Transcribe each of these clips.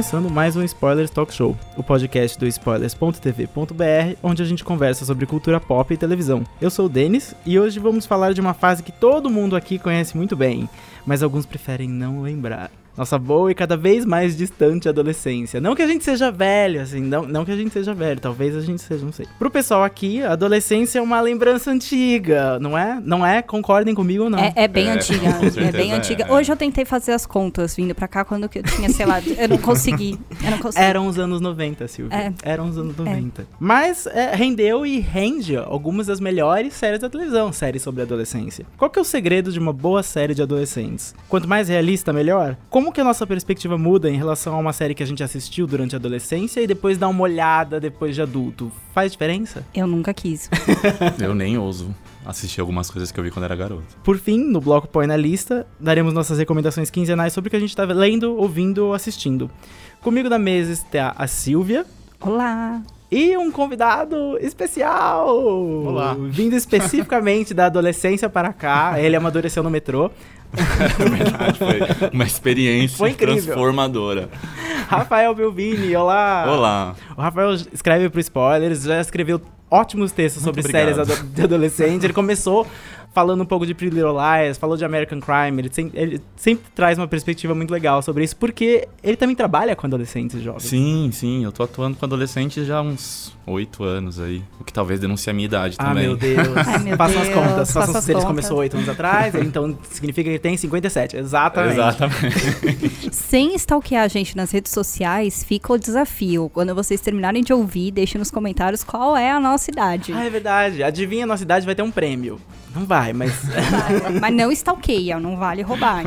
começando mais um Spoilers Talk Show, o podcast do spoilers.tv.br, onde a gente conversa sobre cultura pop e televisão. Eu sou o Denis e hoje vamos falar de uma fase que todo mundo aqui conhece muito bem, mas alguns preferem não lembrar nossa boa e cada vez mais distante adolescência. Não que a gente seja velho, assim, não, não que a gente seja velho, talvez a gente seja, não sei. Pro pessoal aqui, a adolescência é uma lembrança antiga, não é? Não é? Concordem comigo ou não? É, é bem É, antiga, com certeza é bem é, antiga. é. Hoje eu tentei fazer as contas vindo pra cá quando eu tinha, sei lá, eu não consegui. Eu não consegui. Eram os anos 90, Silvia. É. Eram os anos 90. Mas é, rendeu e rende algumas das melhores séries da televisão, séries sobre adolescência. Qual que é o segredo de uma boa série de adolescentes? Quanto mais realista, melhor? Como que a nossa perspectiva muda em relação a uma série que a gente assistiu durante a adolescência e depois dá uma olhada depois de adulto? Faz diferença? Eu nunca quis. Eu nem ouso assistir algumas coisas que eu vi quando era garoto. Por fim, no bloco Põe na Lista, daremos nossas recomendações quinzenais sobre o que a gente tá lendo, ouvindo ou assistindo. Comigo na mesa está a Silvia, Olá. E um convidado especial! Olá. Vindo especificamente da adolescência para cá. Ele amadureceu no metrô. Na verdade, foi uma experiência Foi transformadora. Rafael Belvini, olá! Olá. O Rafael escreve pro Spoilers, já escreveu ótimos textos Muito sobre obrigado. séries de adolescente. Ele começou falando um pouco de Pretty Little Lies, falou de American Crime. Ele, sem- ele sempre traz uma perspectiva muito legal sobre isso, porque ele também trabalha com adolescentes jovens. Sim, sim, eu tô atuando com adolescentes já há uns oito anos aí. O que talvez denuncie a minha idade Ah, também. meu Deus. Ai, meu Façam as contas. faça Façam as se contas. começou oito anos atrás, ele, então significa que ele tem 57. Exatamente. Exatamente. Sem stalkear a gente nas redes sociais, fica o desafio. Quando vocês terminarem de ouvir, deixem nos comentários qual é a nossa idade. Ah, é verdade. Adivinha a nossa idade vai ter um prêmio. Não vai, mas Mas não stalkeia, não vale roubar.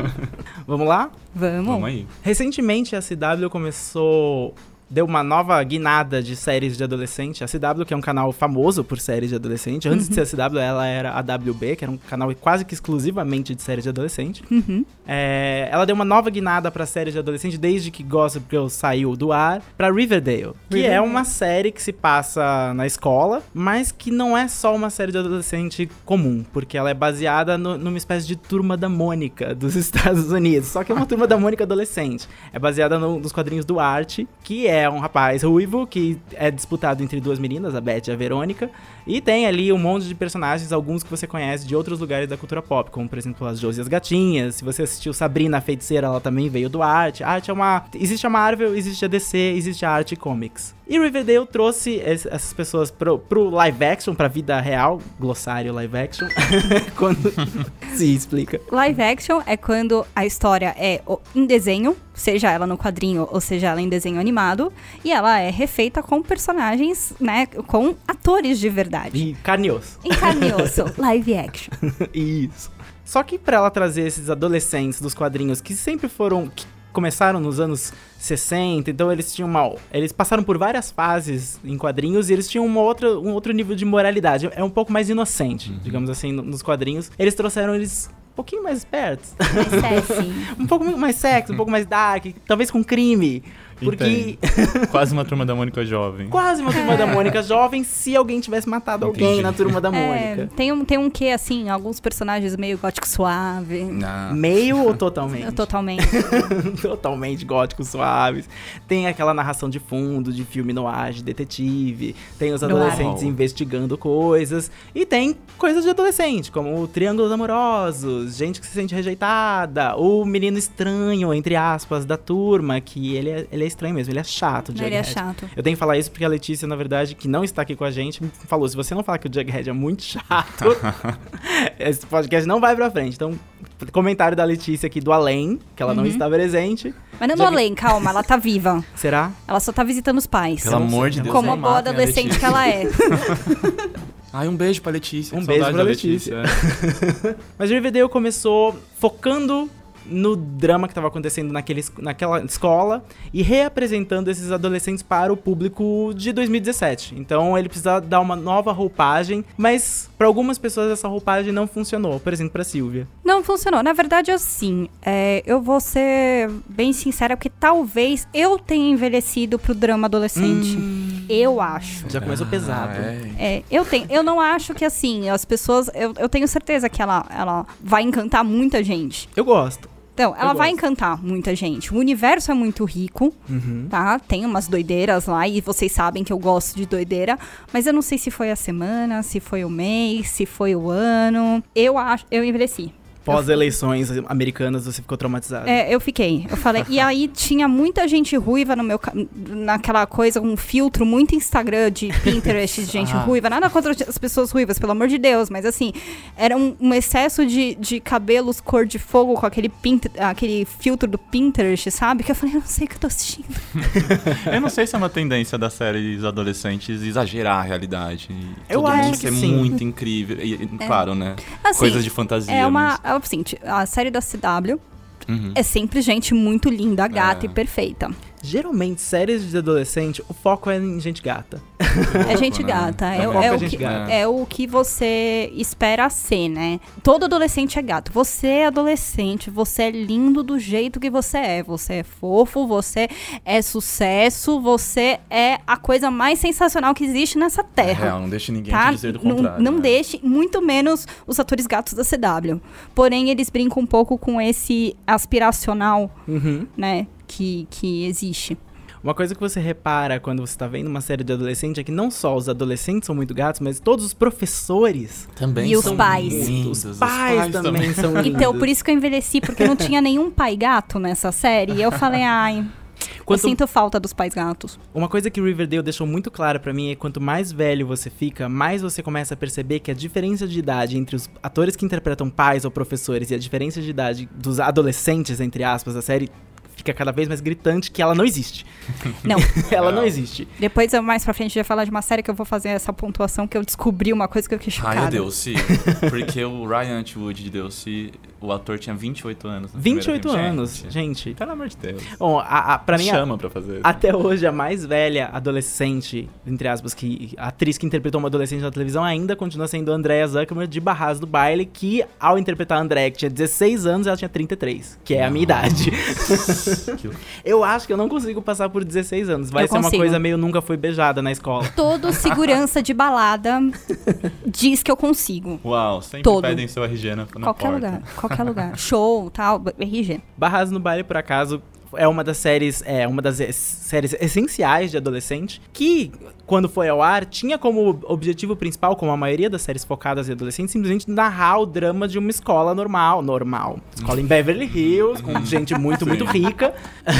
vamos lá? Vamos. Vamos aí. Recentemente a CW começou. Deu uma nova guinada de séries de adolescente. A CW, que é um canal famoso por séries de adolescente. Antes de ser a CW, ela era a WB, que era um canal quase que exclusivamente de séries de adolescente. Uhum. É, ela deu uma nova guinada pra séries de adolescente desde que Gossip Girl saiu do ar pra Riverdale, que é Riverdale. uma série que se passa na escola, mas que não é só uma série de adolescente comum, porque ela é baseada no- numa espécie de turma da Mônica dos Estados Unidos, só que é uma turma da Mônica adolescente. É baseada no- nos quadrinhos do Art, que é um rapaz ruivo que é disputado entre duas meninas, a Beth e a Verônica, e tem ali um monte de personagens, alguns que você conhece de outros lugares da cultura pop, como por exemplo as Josie e as Gatinhas. Se você assistiu Sabrina a Feiticeira, ela também veio do Art. A Art é uma. Existe a Marvel, existe a DC, existe a Art Comics. E Riverdale trouxe es- essas pessoas pro, pro live action, pra vida real, glossário live action. Quando. Se explica. Live action é quando a história é em desenho, seja ela no quadrinho ou seja ela em desenho animado, e ela é refeita com personagens, né, com atores de verdade. E carne e osso. Em carne e osso, live action. Isso. Só que pra ela trazer esses adolescentes dos quadrinhos que sempre foram. que começaram nos anos 60, então eles tinham uma. Eles passaram por várias fases em quadrinhos e eles tinham uma outra, um outro nível de moralidade. É um pouco mais inocente, digamos assim, no- nos quadrinhos. Eles trouxeram eles um pouquinho mais espertos. É assim. um pouco mais sexy, um pouco mais dark, talvez com crime. Porque Quase uma turma da Mônica jovem. quase uma turma da Mônica jovem se alguém tivesse matado alguém Entendi. na turma da É, Mônica. tem, um, tem um quê, assim, alguns personagens meio gótico suave. Ah, Meio ou totalmente? Totalmente. totalmente góticos suaves. Tem aquela narração de fundo de filme no ar, de detetive. Tem os Noir. adolescentes investigando coisas. E tem coisas de adolescente, como triângulos amorosos, gente que se sente rejeitada, o menino estranho, entre aspas, da turma, que ele é, ele é estranho mesmo, ele é chato, o Ele é Jughead. chato. Eu tenho que falar isso porque a Letícia, na verdade, que não está aqui com a gente, falou: se você não falar que o Jughead é muito chato, esse podcast não vai pra frente. Então, comentário da Letícia aqui do além, que ela não Uhum. está presente. Mas não do vi- além, calma, ela tá viva. Será? Ela só tá visitando os pais. Pelo amor de Deus. Como a não boa matem adolescente Letícia. que ela é. Ai, um beijo pra Letícia. Um beijo pra da Letícia. é. Mas Riverdale começou focando no drama que estava acontecendo naquele, naquela escola e reapresentando esses adolescentes para o público de 2017. Então ele precisa dar uma nova roupagem, mas para algumas pessoas essa roupagem não funcionou. Por exemplo, para Silvia. Não funcionou. Na verdade, assim, é, eu vou ser bem sincera, porque talvez eu tenha envelhecido pro drama adolescente. Eu acho. Já começou pesado. Ah, é. É, eu tenho, eu não acho que assim, as pessoas, eu, eu tenho certeza que ela, ela vai encantar muita gente. Eu gosto. Então, ela vai encantar muita gente. O universo é muito rico, Uhum. tá? Tem umas doideiras lá e vocês sabem que eu gosto de doideira, mas eu não sei se foi a semana, se foi o mês, se foi o ano. Eu acho, eu envelheci. Pós-eleições americanas, você ficou traumatizado. É, eu fiquei. Eu falei. e aí tinha muita gente ruiva no meu. Naquela coisa, um filtro muito Instagram de Pinterest de gente Ah. ruiva. Nada contra as pessoas ruivas, pelo amor de Deus. Mas assim, era um, um excesso de, de cabelos cor de fogo com aquele, Pint- aquele filtro do Pinterest, sabe? Que eu falei, eu não sei o que eu tô assistindo. Eu não sei se é uma tendência das séries adolescentes exagerar a realidade. Eu todo acho mundo que ser sim. muito incrível. E, e, Claro, né? Assim, Coisas de fantasia. É uma. mas- É o seguinte, a série da CW Uhum. é sempre gente muito linda, gata É. e perfeita. Geralmente, séries de adolescente, o foco é em gente gata. É gente né? gata. É, É o- é é o que, gata. é o que você espera ser, né? Todo adolescente é gato. Você é adolescente, você é lindo do jeito que você é. Você é fofo, você é sucesso, você é a coisa mais sensacional que existe nessa É terra. real, não deixe ninguém Tá? te dizer do Não, contrário. não né? deixe, muito menos os atores gatos da CW. Porém, eles brincam um pouco com esse aspiracional, Uhum. né? Que, que existe. Uma coisa que você repara quando você tá vendo uma série de adolescente é que não só os adolescentes são muito gatos, mas todos os professores. Também E os são pais. lindos, os pais, também, são lindos. Então, por isso que eu envelheci, porque não tinha nenhum pai gato nessa série. E eu falei, ai, Quanto- eu sinto falta dos pais gatos. Uma coisa que Riverdale deixou muito clara pra mim é que quanto mais velho você fica, mais você começa a perceber que a diferença de idade entre os atores que interpretam pais ou professores e a diferença de idade dos adolescentes, entre aspas, da série fica cada vez mais gritante que ela não existe. Não, ela não Não. existe. depois eu mais pra frente ia falar de uma série que eu vou fazer essa pontuação que eu descobri uma coisa que eu fiquei chocada. Ai, Delcy. Porque o Ryan Atwood de Delcy, o ator tinha 28 anos. no 28 primeiro filme. anos, gente. Pelo amor de Deus. Bom, a, a, pra mim, a- Chama pra fazer. Até hoje, a mais velha adolescente, entre aspas, que a atriz que interpretou uma adolescente na televisão ainda continua sendo a Andrea Zuckerman de Barras do Baile, que ao interpretar a Andrea, que tinha 16 anos, ela tinha 33, que é a minha idade. Que- Eu acho que eu não consigo passar por 16 anos. Vai Eu ser uma consigo. coisa meio nunca fui beijada na escola. Todo segurança de balada diz que eu consigo. Uau, sempre Todo. pedem seu RG na, na Qualquer porta. lugar, qualquer lugar. Show, tal, RG. Barras no Baile, por acaso, é uma das séries, é uma das es- séries essenciais de adolescente, que quando foi ao ar tinha como objetivo principal, como a maioria das séries focadas em adolescentes, simplesmente narrar o drama de uma escola normal, normal, escola em Beverly Hills, com gente muito muito rica.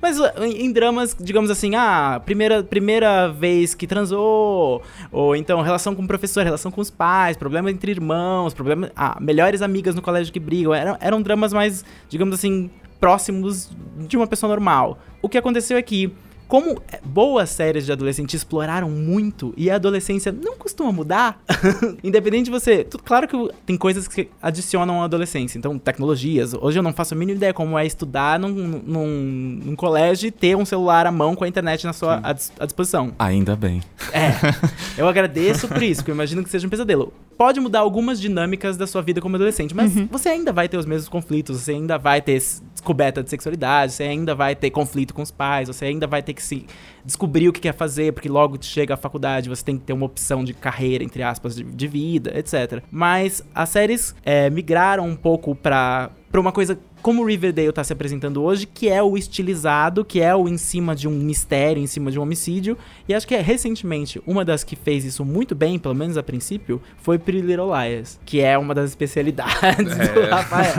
Mas uh, em, em dramas, digamos assim, ah, primeira primeira vez que transou, ou então relação com o professor, relação com os pais, problema entre irmãos, problema, ah, melhores amigas no colégio que brigam, eram, eram dramas mais, digamos assim, próximos de uma pessoa normal. O que aconteceu é que, como boas séries de adolescente exploraram muito e a adolescência não costuma mudar, independente de você. tu- claro que tem coisas que adicionam à adolescência, então tecnologias. Hoje eu não faço a mínima ideia como é estudar num, num, num colégio e ter um celular à mão com a internet na sua à, à disposição. Ainda bem. É, eu agradeço por isso, porque eu imagino que seja um pesadelo. Pode mudar algumas dinâmicas da sua vida como adolescente, mas você ainda vai ter os mesmos conflitos, você ainda vai ter descoberta de sexualidade, você ainda vai ter conflito com os pais, você ainda vai ter que se descobrir o que quer fazer, porque logo chega a faculdade, você tem que ter uma opção de carreira, entre aspas, de, de vida, etc. Mas as séries é, migraram um pouco pra, pra uma coisa como o Riverdale tá se apresentando hoje, que é o estilizado, que é o em cima de um mistério, em cima de um homicídio. E acho que é, recentemente, uma das que fez isso muito bem, pelo menos a princípio, foi Pretty Little Liars, que é uma das especialidades do É. Rafael.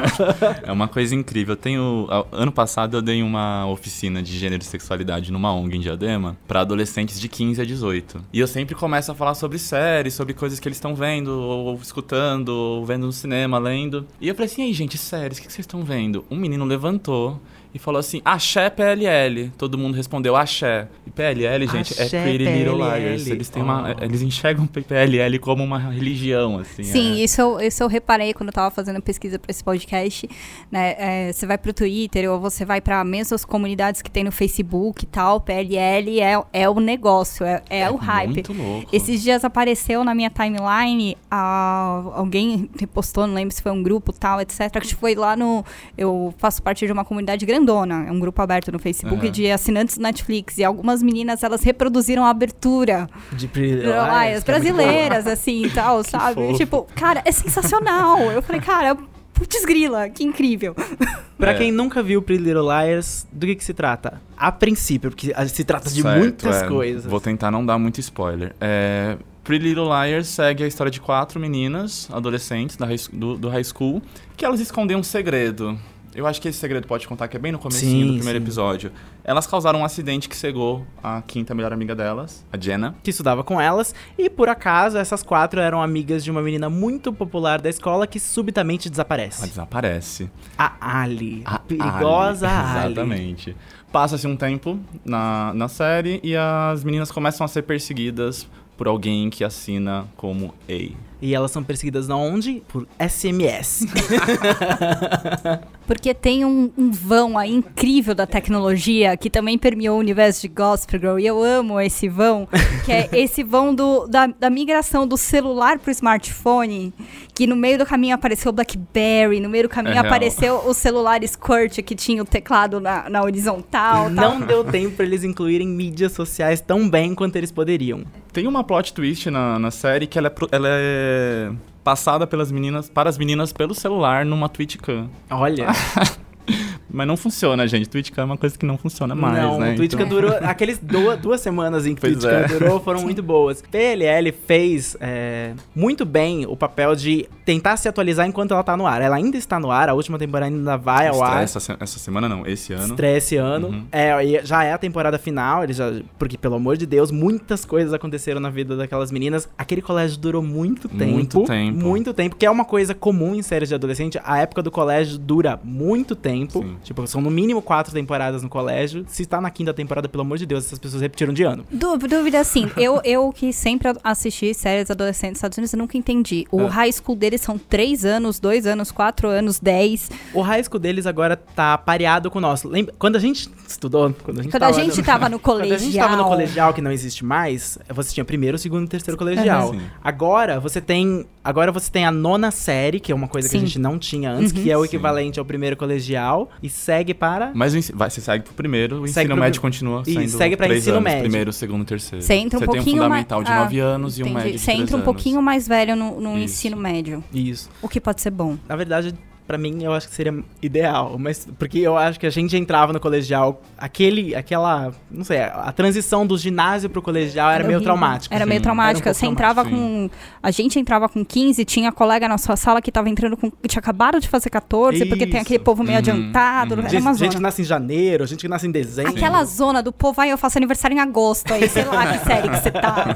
É uma coisa incrível. Eu tenho. Ano passado eu dei uma oficina de gênero e sexualidade numa ONG em Diadema pra adolescentes de 15 a 18. E eu sempre começo a falar sobre séries, sobre coisas que eles estão vendo, ou escutando, ou vendo no cinema, lendo. E eu falei assim, aí, gente, séries, o que vocês estão vendo? Um menino levantou e falou assim: Axé PLL. Todo mundo respondeu Axé. E PLL, gente, Axé, é Pretty Little PLL. Liars. Eles têm uma. Oh. Eles enxergam PLL como uma religião, assim. Sim, é. isso, eu, isso eu reparei quando eu tava fazendo pesquisa pra esse podcast. Né? É, você vai pro Twitter ou você vai pra mesmas comunidades que tem no Facebook e tal, PLL é, é o negócio, é, é o hype. Muito louco. Esses dias apareceu na minha timeline, a- alguém repostou, não lembro se foi um grupo tal, etc. Que foi lá no. Eu faço parte de uma comunidade grandona, é um grupo aberto no Facebook Aham. de assinantes do Netflix. E algumas meninas elas reproduziram a abertura De que é brasileiras, assim e tal, sabe? fofo. Tipo, cara, é sensacional. Eu falei, cara, putz grila, que incrível. Pra É. quem nunca viu Pretty Little Liars, do que, que se trata? A princípio, porque a- se trata de Certo, muitas é. coisas. Vou tentar não dar muito spoiler. É, Pretty Little Liars segue a história de quatro meninas, adolescentes da high do, do high school, que elas escondem um segredo. Eu acho que esse segredo pode contar que é bem no comecinho Sim, do primeiro sim. episódio. Elas causaram um acidente que cegou a quinta melhor amiga delas, a Jenna. Que estudava com elas, e por acaso essas quatro eram amigas de uma menina muito popular da escola que subitamente Ela desaparece. desaparece. A Ali. A perigosa Ali. Ali. Exatamente. Passa-se um tempo na, na série e as meninas começam a ser perseguidas por alguém que assina como A. E elas são perseguidas na onde? Por SMS. Porque tem um, um vão aí incrível da tecnologia que também permeou o universo de Gospel Girl. E eu amo esse vão, que é esse vão do, da, da migração do celular pro smartphone. Que no meio do caminho apareceu o Blackberry, no meio do caminho É real. apareceu o celular Squirt, que tinha o teclado na, na horizontal. tal. Não deu tempo pra eles incluírem mídias sociais tão bem quanto eles poderiam. Tem uma plot twist na, na série que ela é, pro- ela é passada pelas meninas, para as meninas pelo celular numa Twitchcam. Olha. Mas não funciona, gente. Twitchcam é uma coisa que não funciona mais, não, né? o Twitchcam Então- durou. Aqueles duas, duas semanas em que Pois Twitchcam é. durou foram muito boas. PLL fez é, muito bem o papel de tentar se atualizar enquanto ela tá no ar. Ela ainda está no ar, a última temporada ainda vai ao ar. Essa, essa semana não, esse ano. Estreia esse ano. Uhum. É, já é a temporada final, eles já, porque, pelo amor de Deus, muitas coisas aconteceram na vida daquelas meninas. Aquele colégio durou muito tempo. Muito tempo. Muito tempo, que é uma coisa comum em séries de adolescente. A época do colégio dura muito tempo. Sim. Tipo, são no mínimo quatro temporadas no colégio. Se está na quinta temporada, pelo amor de Deus, essas pessoas repetiram de ano. Dú- Dúvida assim, eu, eu que sempre assisti séries adolescentes dos Estados Unidos, eu nunca entendi. O Ah. high school deles são três anos, dois anos, quatro anos, dez. O high school deles agora tá pareado com o nosso. Lembra? Quando a gente estudou, quando a gente Quando tava a gente no- tava no Quando colegial. a gente tava no colegial que não existe mais, você tinha primeiro, segundo e terceiro colegial. Sim. Agora você tem. Agora você tem a nona série, que é uma coisa que Sim. a gente não tinha antes, Uhum. que é o Sim. equivalente ao primeiro colegial, e segue para. Mas o vai, você segue pro primeiro, o Segue ensino pro- médio continua e segue três ensino anos, médio. primeiro, segundo, terceiro. Você entra um tem pouquinho um mais- fundamental de ah, 9 anos e um Entendi. médio de Você entra um anos. pouquinho mais velho no, no ensino médio. Isso. O que pode ser bom. Na verdade, pra mim, eu acho que seria ideal. Mas porque eu acho que a gente entrava no colegial, aquele, aquela. Não sei, a transição do ginásio pro colegial era, meio horrível. traumática. Era Sim, meio era um traumática. pouco Você entrava com. A gente entrava com 15, tinha colega na sua sala que tava entrando com. que tinha acabado de fazer 14, porque tem Isso. aquele povo meio Uhum, adiantado. uhum. Era Gente, uma gente que zona. nasce em janeiro, gente que nasce em dezembro. Aquela zona do povo, aí eu faço aniversário em agosto, aí sei lá que série que você tá.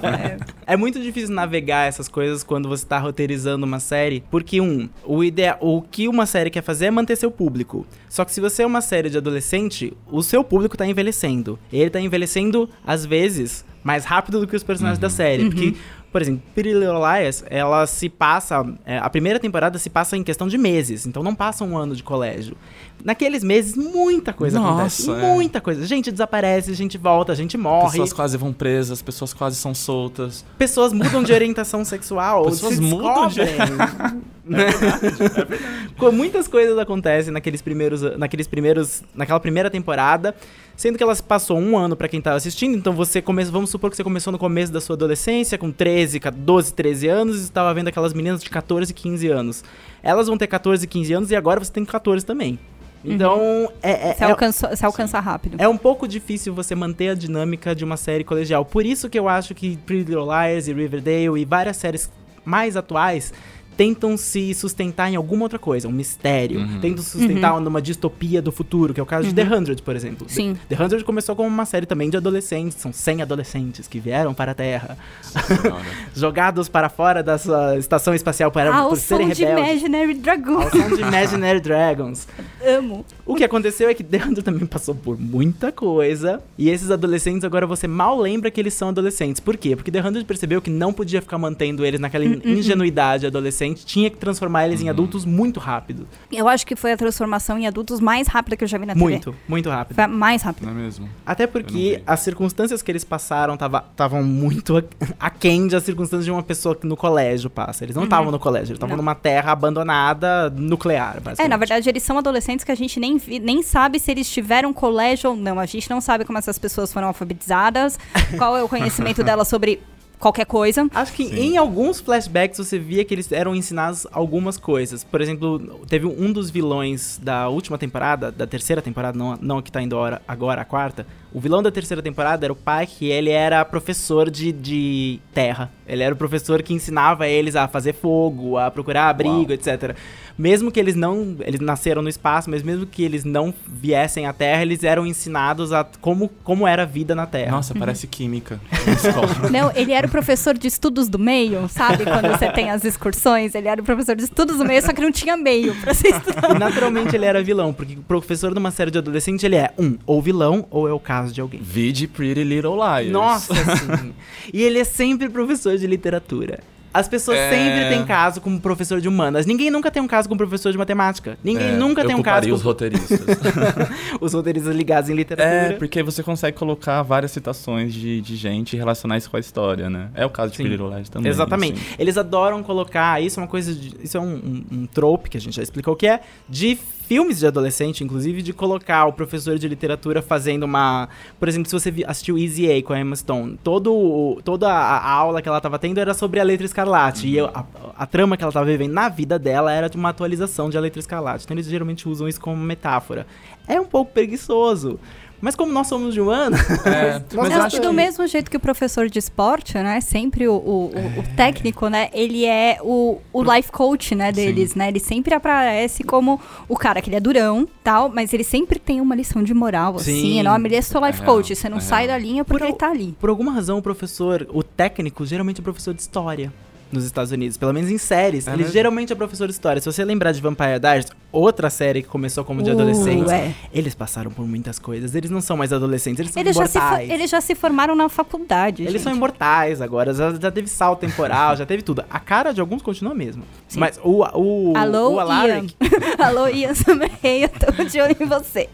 É. É muito difícil navegar essas coisas quando você tá roteirizando uma série, porque um, o ideal, o que uma série quer fazer é manter seu público. Só que se você é uma série de adolescente, o seu público tá envelhecendo. Ele tá envelhecendo às vezes mais rápido do que os personagens da série, porque por exemplo, Pretty Little Liars, ela se passa. é, a primeira temporada se passa em questão de meses, então não passa um ano de colégio. Naqueles meses, muita coisa acontece. Nossa, é. Muita coisa. Gente desaparece, gente volta, a gente morre. Pessoas quase vão presas, pessoas quase são soltas. Pessoas mudam de orientação sexual. Pessoas se mudam de- descobrem. Com muitas coisas acontecem naqueles primeiros, naqueles primeiros, naquela primeira temporada, sendo que elas passou um ano pra quem tava assistindo. Então você começa, vamos supor que você começou no começo da sua adolescência, com 13, 12, 13 anos, e estava vendo aquelas meninas de 14, 15 anos. Elas vão ter 14, 15 anos e agora você tem 14 também. Então, é, é, Você é- alcança, você alcança rápido. é um pouco difícil você manter a dinâmica de uma série colegial. Por isso que eu acho que Pretty Little Liars e Riverdale e várias séries mais atuais tentam se sustentar em alguma outra coisa, um mistério. Uhum. Tentam se sustentar numa distopia do futuro, que é o caso de The 100, por exemplo. Sim. The, 100 começou como uma série também de adolescentes, são 100 adolescentes que vieram para a Terra, jogados para fora da sua estação espacial para, Ah, por o som serem de rebeldes. Imaginary Dragon. Ao som de Imaginary Dragons. Amo. O que aconteceu é que The Hunter também passou por muita coisa. E esses adolescentes, agora você mal lembra que eles são adolescentes. Por quê? Porque The Hunter percebeu que não podia ficar mantendo eles naquela Hum, ingenuidade adolescente. Tinha que transformar eles em adultos muito rápido. Eu acho que foi a transformação em adultos mais rápida que eu já vi na TV. Muito, muito rápido. Foi a mais rápida. Não é mesmo? Até porque as circunstâncias que eles passaram estavam muito a- aquém das circunstâncias de uma pessoa que no colégio passa. Eles não estavam no colégio, eles estavam Uhum. Numa terra abandonada nuclear, basicamente. É, na verdade, eles são adolescentes que a gente nem, vi- nem sabe se eles tiveram colégio ou não. A gente não sabe como essas pessoas foram alfabetizadas, qual é o conhecimento delas sobre qualquer coisa. Acho que Sim. em alguns flashbacks você via que eles eram ensinados algumas coisas. Por exemplo, teve um dos vilões da última temporada, da terceira temporada, não, não a que tá indo agora, agora, a quarta. O vilão da terceira temporada era o pai que ele era professor de, de terra. Ele era o professor que ensinava eles a fazer fogo, a procurar abrigo, Uau. etc. Mesmo que eles não. Eles nasceram no espaço, mas mesmo que eles não viessem à Terra, eles eram ensinados a como, como era a vida na Terra. Nossa, parece química na escola. Não, ele era o professor de estudos do meio, sabe? Quando você tem as excursões, ele era o professor de estudos do meio, só que não tinha meio pra você estudar. E naturalmente ele era vilão, porque o professor de uma série de adolescente, ele é um, ou vilão, ou é o caso de alguém. Vide Pretty Little Liars. Nossa, sim. E ele é sempre professor de literatura. As pessoas É. sempre têm caso com professor de humanas. Ninguém nunca tem um caso com professor de matemática. Ninguém É, nunca tem um caso com os roteiristas. os roteiristas ligados em literatura. É, porque você consegue colocar várias citações de, de gente e relacionar isso com a história, né? É o caso de Liars também. Exatamente. assim. Eles adoram colocar. Isso é uma coisa. De, isso é um, um, um trope que a gente já explicou o que é. De filmes de adolescente, inclusive, de colocar o professor de literatura fazendo uma. Por exemplo, se você assistiu Easy A com a Emma Stone, todo, toda a, aula que ela tava tendo era sobre a letra escarlate. E eu- a, a trama que ela tava vivendo na vida dela era de uma atualização de a letra escarlate. Então eles geralmente usam isso como metáfora. É um pouco preguiçoso. Mas como nós somos de humano. É, nós mas eu acho do que- mesmo jeito que o professor de esporte, né? Sempre o, o, o- o técnico, né? Ele é o, o life coach, né? Deles, né? Ele sempre aparece como o cara que ele é durão, tal, mas ele sempre tem uma lição de moral, Sim. assim, enorme. Ele é seu life É real, coach. Você não é sai da linha porque Por- ele tá ali. Por alguma razão, o professor, o técnico, geralmente é professor de história nos Estados Unidos. Pelo menos em séries. É ele mesmo? geralmente é professor de história. Se você lembrar de Vampire Diaries, outra série que começou como de Uh, adolescentes, é. eles passaram por muitas coisas. Eles não são mais adolescentes, eles são Eles já, imortais. eles já se formaram na faculdade. Eles gente. são imortais agora, já, já teve salto temporal, já teve tudo. A cara de alguns continua a mesma. Sim. Mas o, o, Alô, o Ian. Alaric, Alô, Ian Summerhay, eu tô de olho em você.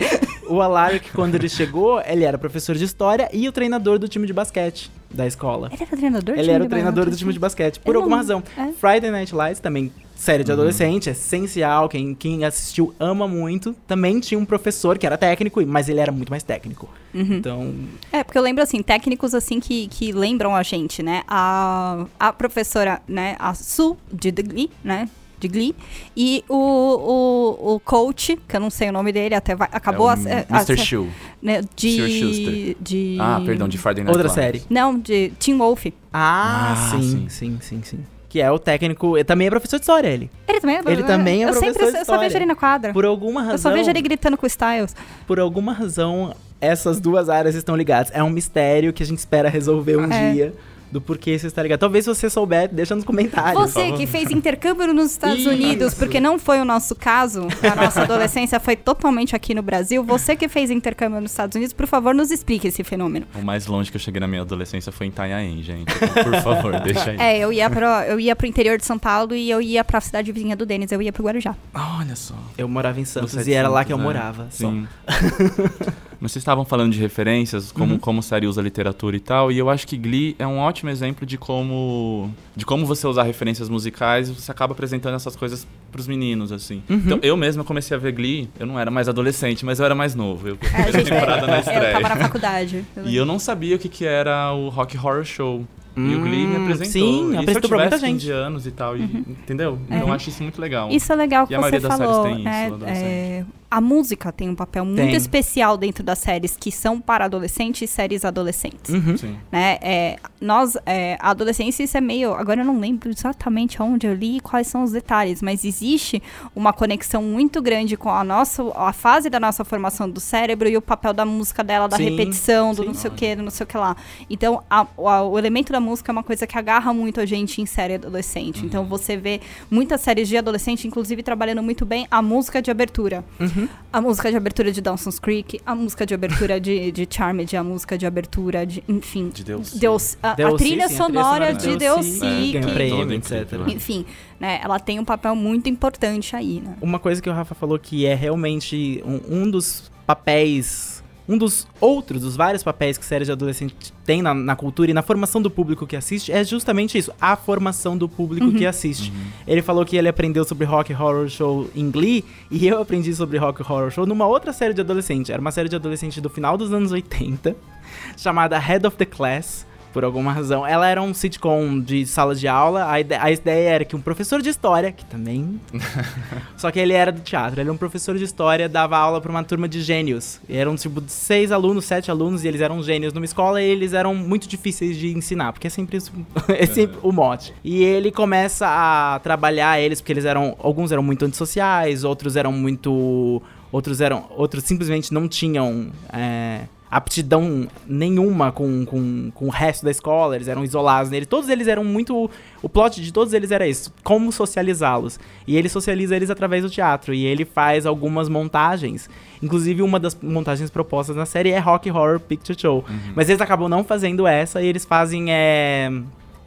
o Alaric, quando ele chegou, ele era professor de história e o treinador do time de basquete da escola. Ele era treinador? Ele era o treinador do time de basquete, por alguma razão. é. Friday Night Lights também, série de adolescente, é essencial. Quem, quem assistiu ama muito. Também tinha um professor que era técnico, mas ele era muito mais técnico. Uhum. Então, É, porque eu lembro, assim, técnicos, assim, que, que lembram a gente, né? A, a professora, né? A Su, de Glee, né? De Glee. E o, o, o coach, que eu não sei o nome dele, até vai, acabou é a, a- Mr. Shoe. né, de, de... Ah, perdão, de Friday Night outra série. Não, de Tim Wolf. Ah, Ah, sim, sim. sim, sim, sim. Que é o técnico. Ele também é professor de história, ele. Ele também é Ele também é Eu sempre professor de eu só vejo história. ele na quadra. Por alguma razão. Eu só vejo ele gritando com o Styles. Por alguma razão, essas duas áreas estão ligadas. É um mistério que a gente espera resolver um É. dia. Do porquê isso está ligado. Talvez você souber, deixa nos comentários. Você que fez intercâmbio nos Estados Isso. Unidos, porque não foi o nosso caso, a nossa adolescência foi totalmente aqui no Brasil. Você que fez intercâmbio nos Estados Unidos, por favor, nos explique esse fenômeno. O mais longe que eu cheguei na minha adolescência foi em Itanhaém, gente. Então, por favor, deixa aí. É, eu ia, pro, eu ia pro interior de São Paulo e eu ia pra cidade vizinha do Denis, eu ia pro Guarujá. Olha só. Eu morava em Santos Você é e de era lá Santos, que eu né? morava. só. Sim. Mas vocês estavam falando de referências, como, Uhum. como a série usa literatura e tal, e eu acho que Glee é um ótimo exemplo de como de como você usar referências musicais e você acaba apresentando essas coisas pros meninos, assim. Uhum. Então, eu mesmo comecei a ver Glee, eu não era mais adolescente, mas eu era mais novo. Eu É, a temporada na eu estreia. tava na faculdade. E eu não sabia o que, que era o Rock Horror Show. e o Glee me Hum, apresentou. sim, e se eu apresentou pra muita gente. 15 anos e tal, e- entendeu? É. Então eu acho isso muito legal. Isso é legal que E a maioria das séries falou. tem isso, né? É, a música tem um papel muito Tem. especial dentro das séries que são para adolescentes e séries adolescentes. Uhum. Sim. né? É, nós, é, a adolescência, isso é meio. Agora eu não lembro exatamente onde eu li e quais são os detalhes, mas existe uma conexão muito grande com a nossa, a fase da nossa formação do cérebro e o papel da música dela, da Sim, repetição, do sim. não sei o que, do não sei o que lá. Então, a- o, a- o elemento da música é uma coisa que agarra muito a gente em série adolescente. Então, você vê muitas séries de adolescente, inclusive trabalhando muito bem a música de abertura. A música de abertura de Dawson's Creek, a música de abertura de, de Charmed, a música de abertura de. Enfim. De Deus. Deus, a, a Deus, trilha sim, a trilha sonora sonora de de Deus, ganhou que- prêmio, etc. incrível. Enfim, né? Ela tem um papel muito importante aí, né? Uma coisa que o Rafa falou que é realmente um, um dos papéis. Um dos outros, dos vários papéis que séries de adolescente tem na, na cultura e na formação do público que assiste, é justamente isso, a formação do público que assiste. Ele falou que ele aprendeu sobre Rock Horror Show em Glee, e eu aprendi sobre Rock Horror Show numa outra série de adolescente. Era uma série de adolescente do final dos anos 80, chamada Head of the Class. Por alguma razão. Ela era um sitcom de sala de aula. A, ide- a ideia era que um professor de história, que também só que ele era do teatro. Ele era um professor de história, dava aula pra uma turma de gênios. E eram tipo seis alunos, sete alunos, e eles eram gênios numa escola e eles eram muito difíceis de ensinar, porque é sempre isso, é sempre o mote. E ele começa a trabalhar eles, porque eles eram. Alguns eram muito antissociais, outros eram muito. Outros eram. Outros simplesmente não tinham. é, aptidão nenhuma com, com, com o resto da escola, eles eram isolados nele. Todos eles eram muito. O plot de todos eles era isso: como socializá-los. E ele socializa eles através do teatro. E ele faz algumas montagens. Inclusive, uma das montagens propostas na série é Rock Horror Picture Show. Mas eles acabam não fazendo essa e eles fazem é,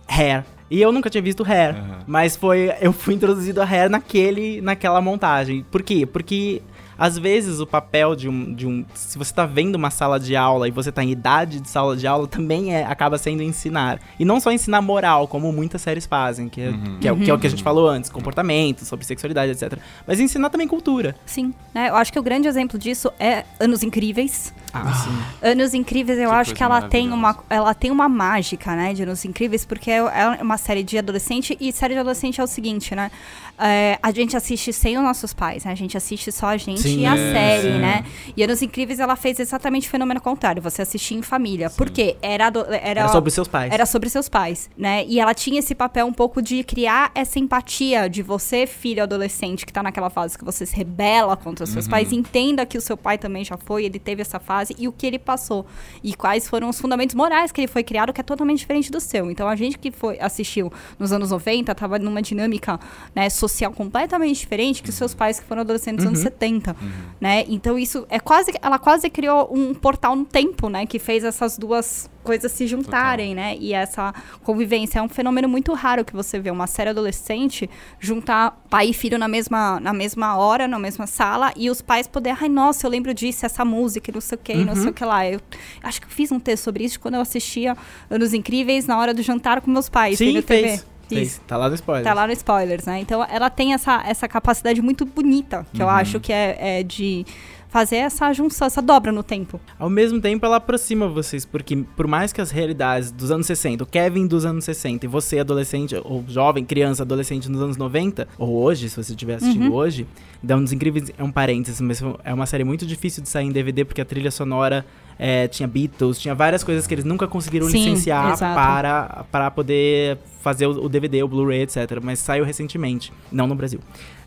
Hair. E eu nunca tinha visto Hair. Aham. Mas foi. Eu fui introduzido a Hair naquele, naquela montagem. Por quê? Porque. Às vezes o papel de um, de um. Se você tá vendo uma sala de aula e você tá em idade de sala de aula, também é, acaba sendo ensinar. E não só ensinar moral, como muitas séries fazem, que é, que é, o- que é o que a gente falou antes, comportamento, sobre sexualidade, etc. Mas ensinar também cultura. Sim, né? Eu acho que o grande exemplo disso é Anos Incríveis. Ah, sim. Anos Incríveis, eu Que acho que ela tem, uma, ela tem uma mágica, né, de Anos Incríveis, porque é é uma série de adolescente, e série de adolescente é o seguinte, né? é, a gente assiste sem os nossos pais, né? A gente assiste só a gente Sim, e a é, série, sim. né? E Anos Incríveis, ela fez exatamente o fenômeno contrário, você assistia em família. Por quê? Era, era, Era sobre seus pais. era sobre seus pais, né? E ela tinha esse papel um pouco de criar essa empatia de você, filho adolescente, que tá naquela fase que você se rebela contra os seus pais, entenda que o seu pai também já foi, ele teve essa fase e o que ele passou. E quais foram os fundamentos morais que ele foi criado, que é totalmente diferente do seu. Então a gente que foi assistiu nos anos 90 tava numa dinâmica né, social completamente diferente que os seus pais que foram adolescentes nos anos 70, né? Então isso é quase ela quase criou um portal no tempo, né, que fez essas duas coisas se juntarem, né? E essa convivência é um fenômeno muito raro que você vê uma série adolescente juntar pai e filho na mesma na mesma hora, na mesma sala e os pais poder, ai, nossa, eu lembro disso, essa música, e não sei o que, e não sei o que lá. Eu acho que eu fiz um texto sobre isso quando eu assistia Anos Incríveis na hora do jantar com meus pais, Sim, fez. Fez. Tá lá no spoiler. Tá lá no spoilers, né? Então ela tem essa, essa capacidade muito bonita, que eu acho que é, é de fazer essa junção, essa dobra no tempo. Ao mesmo tempo, ela aproxima vocês, porque por mais que as realidades dos anos 60, o Kevin dos anos 60 e você, adolescente, ou jovem, criança, adolescente nos anos 90, ou hoje, se você estiver assistindo Uhum. hoje, Dá uns Incríveis é um parênteses, mas é uma série muito difícil de sair em DVD, porque a trilha sonora é, tinha Beatles, tinha várias coisas que eles nunca conseguiram Sim, licenciar exato. para, para poder fazer o, o DVD, o Blu-ray, etc. Mas saiu recentemente, não no Brasil.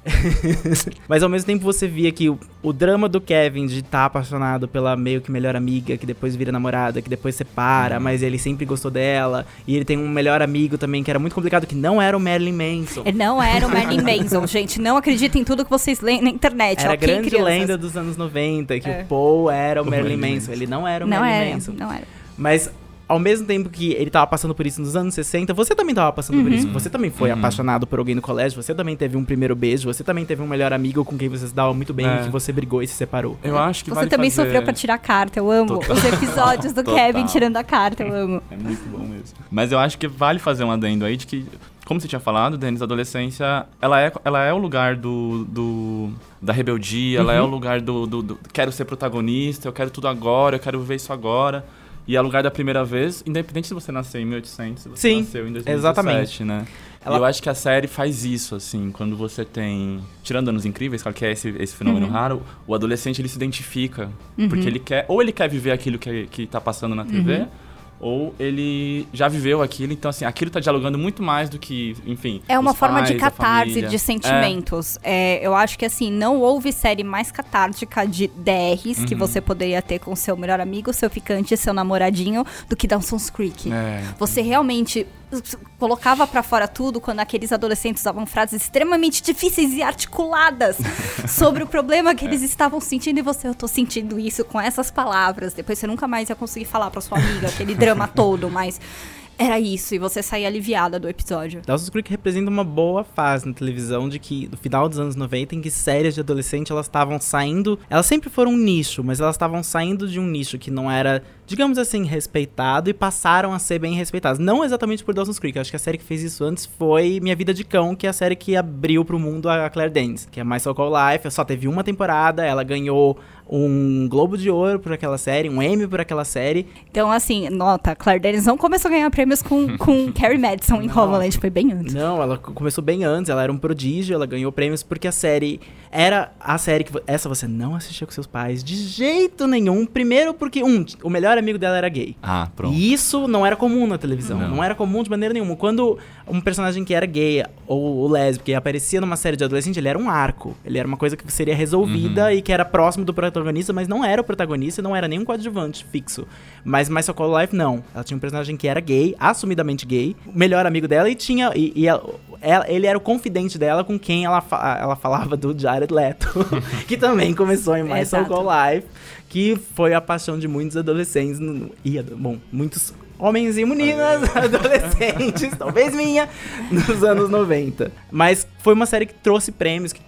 Mas ao mesmo tempo você via que o, o drama do Kevin de estar apaixonado pela meio que melhor amiga, que depois vira namorada, que depois separa, mas ele sempre gostou dela. E ele tem um melhor amigo também que era muito complicado, que não era o Marilyn Manson. Ele não era o Marilyn Manson, gente. Não acreditem em tudo que vocês leem na internet. Era a grande crianças? lenda dos anos 90, que É. o Paul era o, O Marilyn Marilyn Manson. Ele não era o Não Marilyn era, Manson. não era. Mas ao mesmo tempo que ele tava passando por isso nos anos 60, você também tava passando por Uhum. isso. Você também foi Uhum. apaixonado por alguém no colégio, você também teve um primeiro beijo, você também teve um melhor amigo com quem você se dava muito bem É. e que você brigou e se separou. Eu acho que Você vale também fazer- sofreu pra tirar carta, eu amo. Total. Os episódios do Total. Kevin tirando a carta, eu amo. É muito bom mesmo. Mas eu acho que vale fazer um adendo aí de que, como você tinha falado, Denis, a adolescência, ela é, ela é o lugar do, do da rebeldia, ela é o lugar do, do, do quero ser protagonista, eu quero tudo agora, eu quero viver isso agora. E é o lugar da primeira vez, independente se você nasceu em 1800, se você Sim, nasceu em 2017, exatamente. né? Ela- E eu acho que a série faz isso, assim, quando você tem... Tirando Anos Incríveis, claro que é esse, esse fenômeno Uhum. raro, o adolescente, ele se identifica. Porque ele quer... Ou ele quer viver aquilo que, que tá passando na TV, Uhum. Ou ele já viveu aquilo, então assim, aquilo tá dialogando muito mais do que, enfim. É uma forma pais, de catarse de sentimentos. É, eu acho que assim, não houve série mais catártica de DRs que Uhum. você poderia ter com seu melhor amigo, seu ficante, seu namoradinho, do que Dawson's Creek. É. é. Você realmente colocava pra fora tudo quando aqueles adolescentes usavam frases extremamente difíceis e articuladas sobre o problema que eles estavam sentindo e você, eu tô sentindo isso com essas palavras. Depois você nunca mais ia conseguir falar pra sua amiga aquele drama todo, mas era isso e você saía aliviada do episódio. Dawson's Creek representa uma boa fase na televisão de que no final dos anos 90 em que séries de adolescente elas estavam saindo, elas sempre foram um nicho, mas elas estavam saindo de um nicho que não era, digamos assim, respeitado e passaram a ser bem respeitadas. Não exatamente por Dawson's Creek, acho que a série que fez isso antes foi Minha Vida de Cão, que é a série que abriu pro mundo a Claire Danes, que é My So Called Life, só teve uma temporada, ela ganhou um Globo de Ouro por aquela série, um Emmy por aquela série. Então, assim, nota, Claire Danes não começou a ganhar prêmios com, com Carrie Madison em Homeland, foi bem antes. Não, ela começou bem antes, ela era um prodígio, ela ganhou prêmios porque a série era a série que essa você não assistia com seus pais de jeito nenhum. Primeiro porque um, o melhor amigo dela era gay. Ah, pronto. E isso não era comum na televisão, não. Não. era comum de maneira nenhuma. Quando um personagem que era gay ou, ou lésbico e aparecia numa série de adolescente, ele era um arco. Ele era uma coisa que seria resolvida e que era próximo do protagonista, mas não era o protagonista, não era nem um coadjuvante fixo. Mas My So Called Life não. Ela tinha um personagem que era gay, assumidamente gay, o melhor amigo dela e tinha e, e ela- ela- ele era o confidente dela com quem ela, fa- ela falava do Jared Leto, que também começou em My So Exato. Called Life, que foi a paixão de muitos adolescentes, no- e, bom, muitos homens e meninas, adolescentes, talvez minha, nos anos 90. Mas foi uma série que trouxe prêmios, que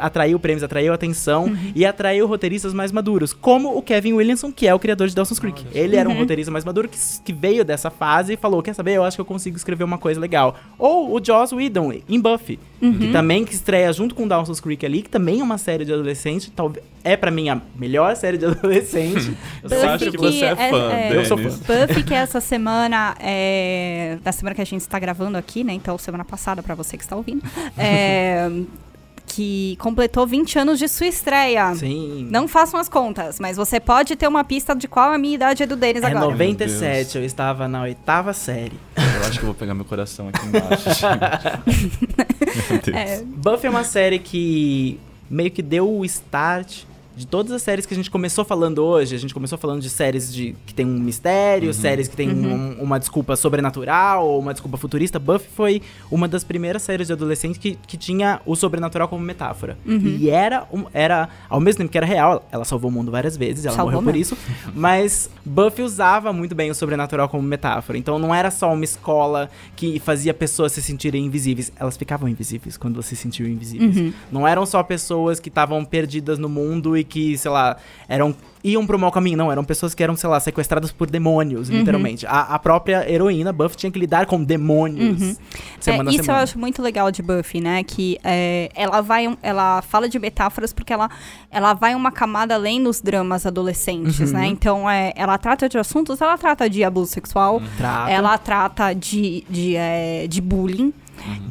atraiu prêmios, atraiu atenção e atraiu roteiristas mais maduros, como o Kevin Williamson, que é o criador de Dawson's Creek. Ele era um roteirista mais maduro que, que veio dessa fase e falou, quer saber, eu acho que eu consigo escrever uma coisa legal. Ou o Joss Whedon, em Buffy, que também que estreia junto com Dawson's Creek ali, que também é uma série de adolescente, talvez é pra mim a melhor série de adolescente. Eu só acho que você é fã, Eu sou fã. Buffy, que essa semana é. Da semana que a gente está gravando aqui, né? Então, semana passada, pra você que está ouvindo. É, que completou 20 anos de sua estreia. Sim. Não façam as contas, mas você pode ter uma pista de qual a minha idade é do Denis É agora. 97, eu estava na oitava série. Eu acho que eu vou pegar meu coração aqui embaixo. Meu Deus. É, Buffy é uma série que meio que deu o start de todas as séries que a gente começou falando hoje. A gente começou falando de séries de, que tem um mistério, séries que tem um- uma desculpa sobrenatural ou uma desculpa futurista. Buffy foi uma das primeiras séries de adolescente que, que tinha o sobrenatural como metáfora. E era, um- era, ao mesmo tempo que era real, ela salvou o mundo várias vezes, ela Salvou morreu por mesmo. isso. Mas Buffy usava muito bem o sobrenatural como metáfora. Então não era só uma escola que fazia pessoas se sentirem invisíveis. Elas ficavam invisíveis quando você se sentiu invisíveis. Não eram só pessoas que estavam perdidas no mundo e que, sei lá, eram iam pro mau caminho. Não, eram pessoas que eram, sei lá, sequestradas por demônios, literalmente. A, a própria heroína, Buffy, tinha que lidar com demônios. Semana É, isso semana. eu acho muito legal de Buffy, né? Que é, ela vai, ela fala de metáforas porque ela, ela vai uma camada além dos dramas adolescentes, Uhum. né? Então, é, ela trata de assuntos, ela trata de abuso sexual, Trata. ela trata de, de, é, de bullying.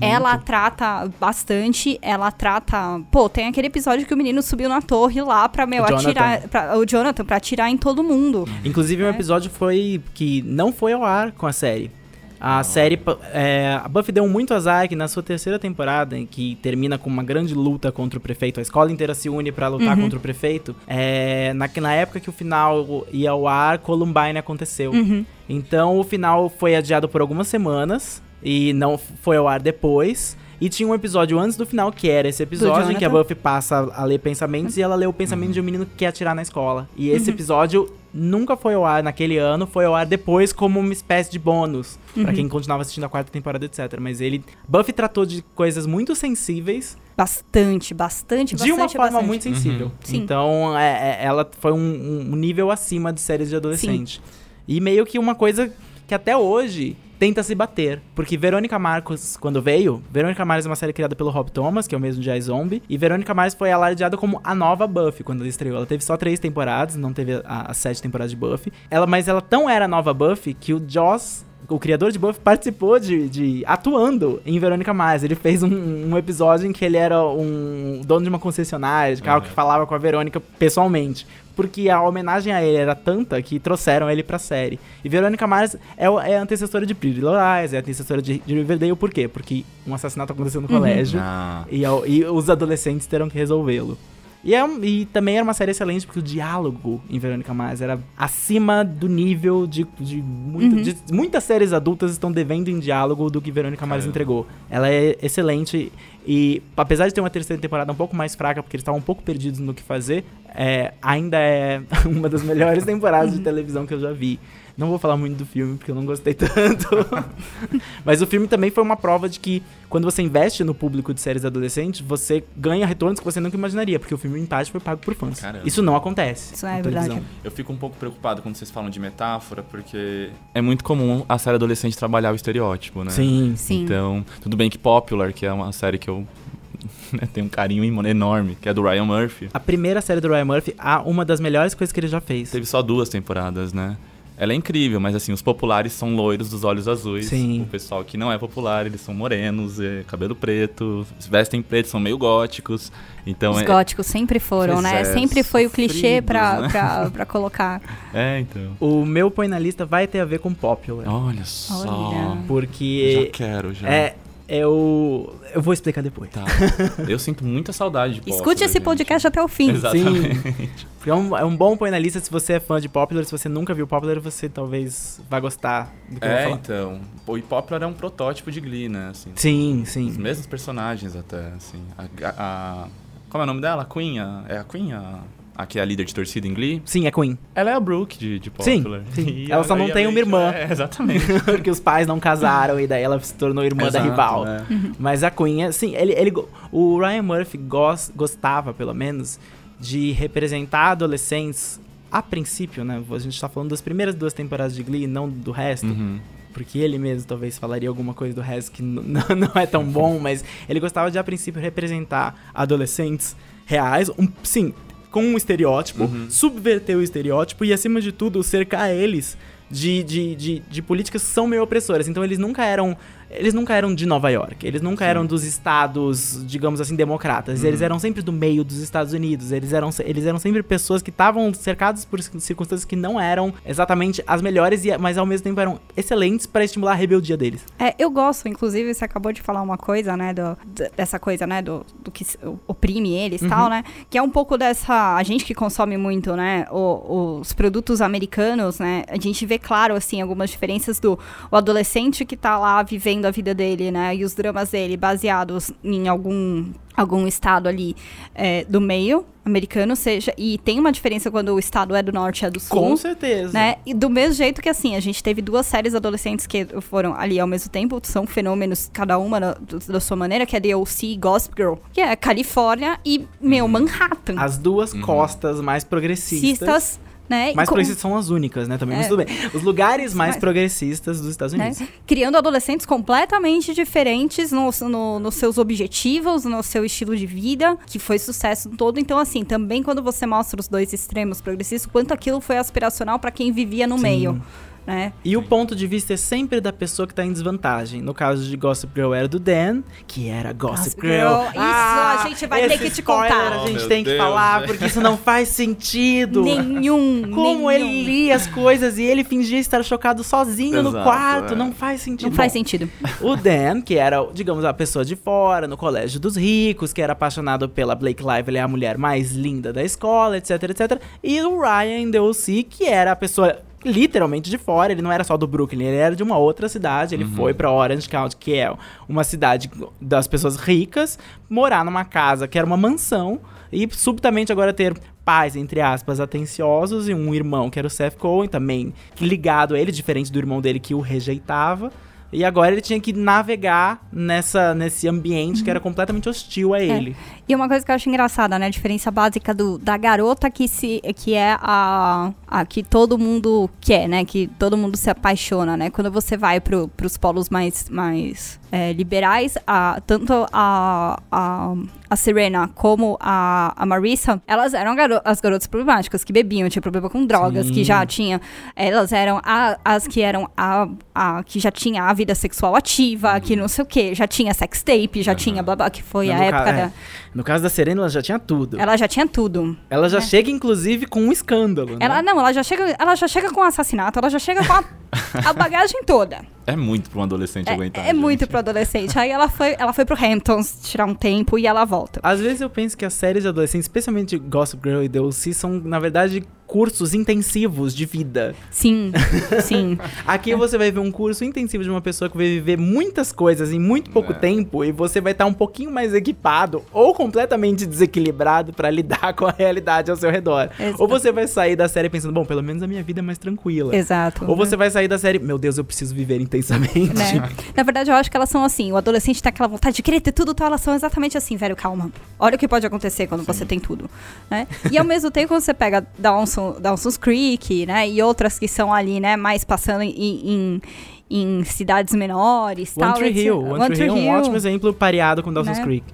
Ela trata bastante, ela trata. Pô, tem aquele episódio que o menino subiu na torre lá pra, meu, O Jonathan. atirar. Pra, o Jonathan, pra atirar em todo mundo. Inclusive, um É. episódio foi que não foi ao ar com a série. A série. é, a Buffy deu muito azar que na sua terceira temporada, em que termina com uma grande luta contra o prefeito, a escola inteira se une pra lutar contra o prefeito. É, na, na época que o final ia ao ar, Columbine aconteceu. Uhum. Então o final foi adiado por algumas semanas e não foi ao ar depois. E tinha um episódio antes do final, que era esse episódio em que a. Buffy passa a ler pensamentos e ela lê o pensamento de um menino que quer atirar na escola. E esse Uhum. episódio nunca foi ao ar naquele ano, foi ao ar depois como uma espécie de bônus. Pra Uhum. quem continuava assistindo a quarta temporada, etc. Mas ele. Buffy tratou de coisas muito sensíveis Bastante, bastante, bastante. de uma forma bastante. muito sensível. Sim. Então, é- é- ela foi um, um nível acima de séries de adolescente. E meio que uma coisa que até hoje tenta se bater. Porque Verônica Marcos, quando veio, Verônica Mars é uma série criada pelo Rob Thomas, que é o mesmo de iZombie, e Verônica Mars foi alardeada como a nova Buffy quando ela estreou. Ela teve só três temporadas, não teve as sete temporadas de Buffy. Ela, mas ela tão era a nova Buffy que o Joss o criador de Buffy participou de, de- atuando em Verônica Mars. Ele fez um, um episódio em que ele era um dono de uma concessionária de carro que falava com a Verônica pessoalmente. Porque a homenagem a ele era tanta que trouxeram ele pra série. E Verônica Mars é, é a antecessora de Pretty Little Lies, é a antecessora de, de Riverdale. Por quê? Porque um assassinato aconteceu no colégio Ah, e, e os adolescentes terão que resolvê-lo. E, é e também era uma série excelente porque o diálogo em Verônica Mars era acima do nível de, de, muito- de- muitas séries adultas estão devendo em diálogo do que Verônica Mars Caramba. entregou. Ela é excelente E apesar de ter uma terceira temporada um pouco mais fraca, porque eles estavam um pouco perdidos no que fazer, é, ainda é uma das melhores temporadas de televisão que eu já vi. Não vou falar muito do filme, porque eu não gostei tanto. Mas o filme também foi uma prova de que quando você investe no público de séries adolescentes, você ganha retornos que você nunca imaginaria, porque o filme em parte foi pago por fãs. Caramba. Isso não acontece. Isso é televisão. verdade. Eu fico um pouco preocupado quando vocês falam de metáfora, porque é muito comum a série adolescente trabalhar o estereótipo, né? Sim. Sim. Então, tudo bem que Popular, que é uma série que eu né, tenho um carinho enorme, que é do Ryan Murphy, A primeira série do Ryan Murphy, a uma das melhores coisas que ele já fez. teve só duas temporadas, né? Ela é incrível, mas assim, os populares são loiros dos olhos azuis. Sim. O pessoal que não é popular, eles são morenos, é, cabelo preto, vestem preto, são meio góticos. Então Os é, góticos sempre foram, Pois né? é, sempre foi o clichê pra, né? pra, pra colocar. é, então. O meu põe na lista vai ter a ver com Popular. Olha só. Olha. Porque Já quero, já. é, é o. Eu vou explicar depois. Tá. Eu sinto muita saudade de Popular, Escute esse gente. podcast até o fim. Exatamente. Porque é um, é um bom põe na lista se você é fã de Popular. Se você nunca viu Popular, você talvez vá gostar do que eu vou É, falar. então. O Popular é um protótipo de Glee, né? Assim, Sim, Os sim. mesmos personagens até, assim. A, a- a- como é o nome dela? A Queen? A- é a Queen? A, a que é a líder de torcida em Glee? Sim, é Queen. Ela é a Brooke de, de Sim, Popular. sim. E Ela só não tem uma irmã. É, exatamente. Porque os pais não casaram e daí ela se tornou irmã da Exato, rival. né? Mas a Queen, é- sim, ele, ele, o Ryan Murphy gos- gostava, pelo menos, de representar adolescentes. A princípio, né? A gente tá falando das primeiras duas temporadas de Glee, não do resto. Uhum. Porque ele mesmo talvez falaria alguma coisa do resto que não é tão bom, mas ele gostava de, a princípio, representar adolescentes reais, um, sim, com um estereótipo, Uhum. subverter o estereótipo e, acima de tudo, cercar eles de, de, de, de políticas que são meio opressoras. Então eles nunca eram. Eles nunca eram de Nova York, eles nunca Sim. eram dos estados, digamos assim, democratas. Eles Uhum. eram sempre do meio dos Estados Unidos. Eles eram, eles eram sempre pessoas que estavam cercadas por circunstâncias que não eram exatamente as melhores, mas ao mesmo tempo eram excelentes para estimular a rebeldia deles. É, eu gosto, inclusive, você acabou de falar uma coisa, né, do, dessa coisa, né, do, do que oprime eles e Uhum. tal, né, que é um pouco dessa, a gente que consome muito, né, o- os produtos americanos, né, a gente vê claro, assim, algumas diferenças do o adolescente que tá lá vivendo a vida dele, né, e os dramas dele baseados em algum algum estado ali é, do meio americano, seja, e tem uma diferença quando o estado é do norte e é do sul Com certeza. né? E do mesmo jeito que assim, a gente teve duas séries adolescentes que foram ali ao mesmo tempo, são fenômenos, cada uma na- da sua maneira, que é The O.C. e Gossip Girl, que é Califórnia e, meu, Manhattan. As duas Uhum. costas mais progressistas. Cistas, né? Mais com- progressistas são as únicas, né? Também, mas É. tudo bem. Os lugares mais Mas- progressistas dos Estados né? Unidos. Criando adolescentes completamente diferentes nos no, nos seus objetivos, no seu estilo de vida, que foi sucesso todo. Então, assim, também quando você mostra os dois extremos progressistas, quanto aquilo foi aspiracional para quem vivia no Sim. meio, né? E o ponto de vista é sempre da pessoa que tá em desvantagem. No caso de Gossip Girl era do Dan, que era Gossip, Gossip Girl. Girl. Isso, a gente vai ter que te spoiler contar. A gente Oh, tem que Deus, falar, né? porque isso não faz sentido. Nenhum. Como nenhum. ele lia as coisas e ele fingia estar chocado sozinho no Exato, quarto. é. Não faz sentido. Não faz Bom, sentido. O Dan, que era, digamos, a pessoa de fora, no colégio dos ricos, que era apaixonado pela Blake Lively, a mulher mais linda da escola, etc, etc. E o Ryan The O.C., que era a pessoa literalmente de fora, ele não era só do Brooklyn, ele era de uma outra cidade, ele foi pra Orange County, que é uma cidade das pessoas ricas, morar numa casa que era uma mansão, e subitamente agora ter pais, entre aspas, atenciosos, e um irmão que era o Seth Cohen, também ligado a ele, diferente do irmão dele que o rejeitava. E agora ele tinha que navegar nessa, nesse ambiente que era completamente hostil a ele. E uma coisa que eu acho engraçada, né? A diferença básica do, da garota que, se, que é a, a que todo mundo quer, né? Que todo mundo se apaixona, né? Quando você vai pro, pros polos mais, mais é, liberais, a, tanto a, a, a Serena como a, a Marissa, elas eram garo as garotas problemáticas, que bebiam, tinha problema com drogas, Sim. que já tinha. Elas eram a- as que eram a, a que já tinha a vida sexual ativa, que não sei o que, já tinha sex tape, já tinha blá blá, que foi a ca- época é. da. No caso da Serena, ela já tinha tudo. Ela, Ela já tinha tudo. já chega, inclusive, com um escândalo. né? Ela não, ela já chega, ela já chega com assassinato, ela já chega com a, a bagagem toda. É muito pra um adolescente aguentar. É, é muito gente. pro adolescente. Aí ela foi, ela foi pro Hamptons tirar um tempo e ela volta. Às vezes eu penso que as séries de adolescentes, especialmente Gossip Girl e The O.C., são, na verdade, cursos intensivos de vida. Sim, sim. Aqui você vai ver um curso intensivo de uma pessoa que vai viver muitas coisas em muito pouco É. tempo e você vai estar um pouquinho mais equipado ou completamente desequilibrado pra lidar com a realidade ao seu redor. Exato. Ou você vai sair da série pensando, bom, pelo menos a minha vida é mais tranquila. Exato. Ou você vai sair da série, meu Deus, eu preciso viver intensamente. né? Na verdade, eu acho que elas são assim. O adolescente tem aquela vontade de querer ter tudo, então elas são exatamente assim, velho, calma. Olha o que pode acontecer quando você tem tudo, né? E ao mesmo tempo, quando você pega Dawson, Dawson's Creek, né? E outras que são ali, né? Mais passando em, em, em cidades menores, One tal. Tree. Hill. One, Tree Hill é um ótimo exemplo pareado com Dawson's Né? Creek.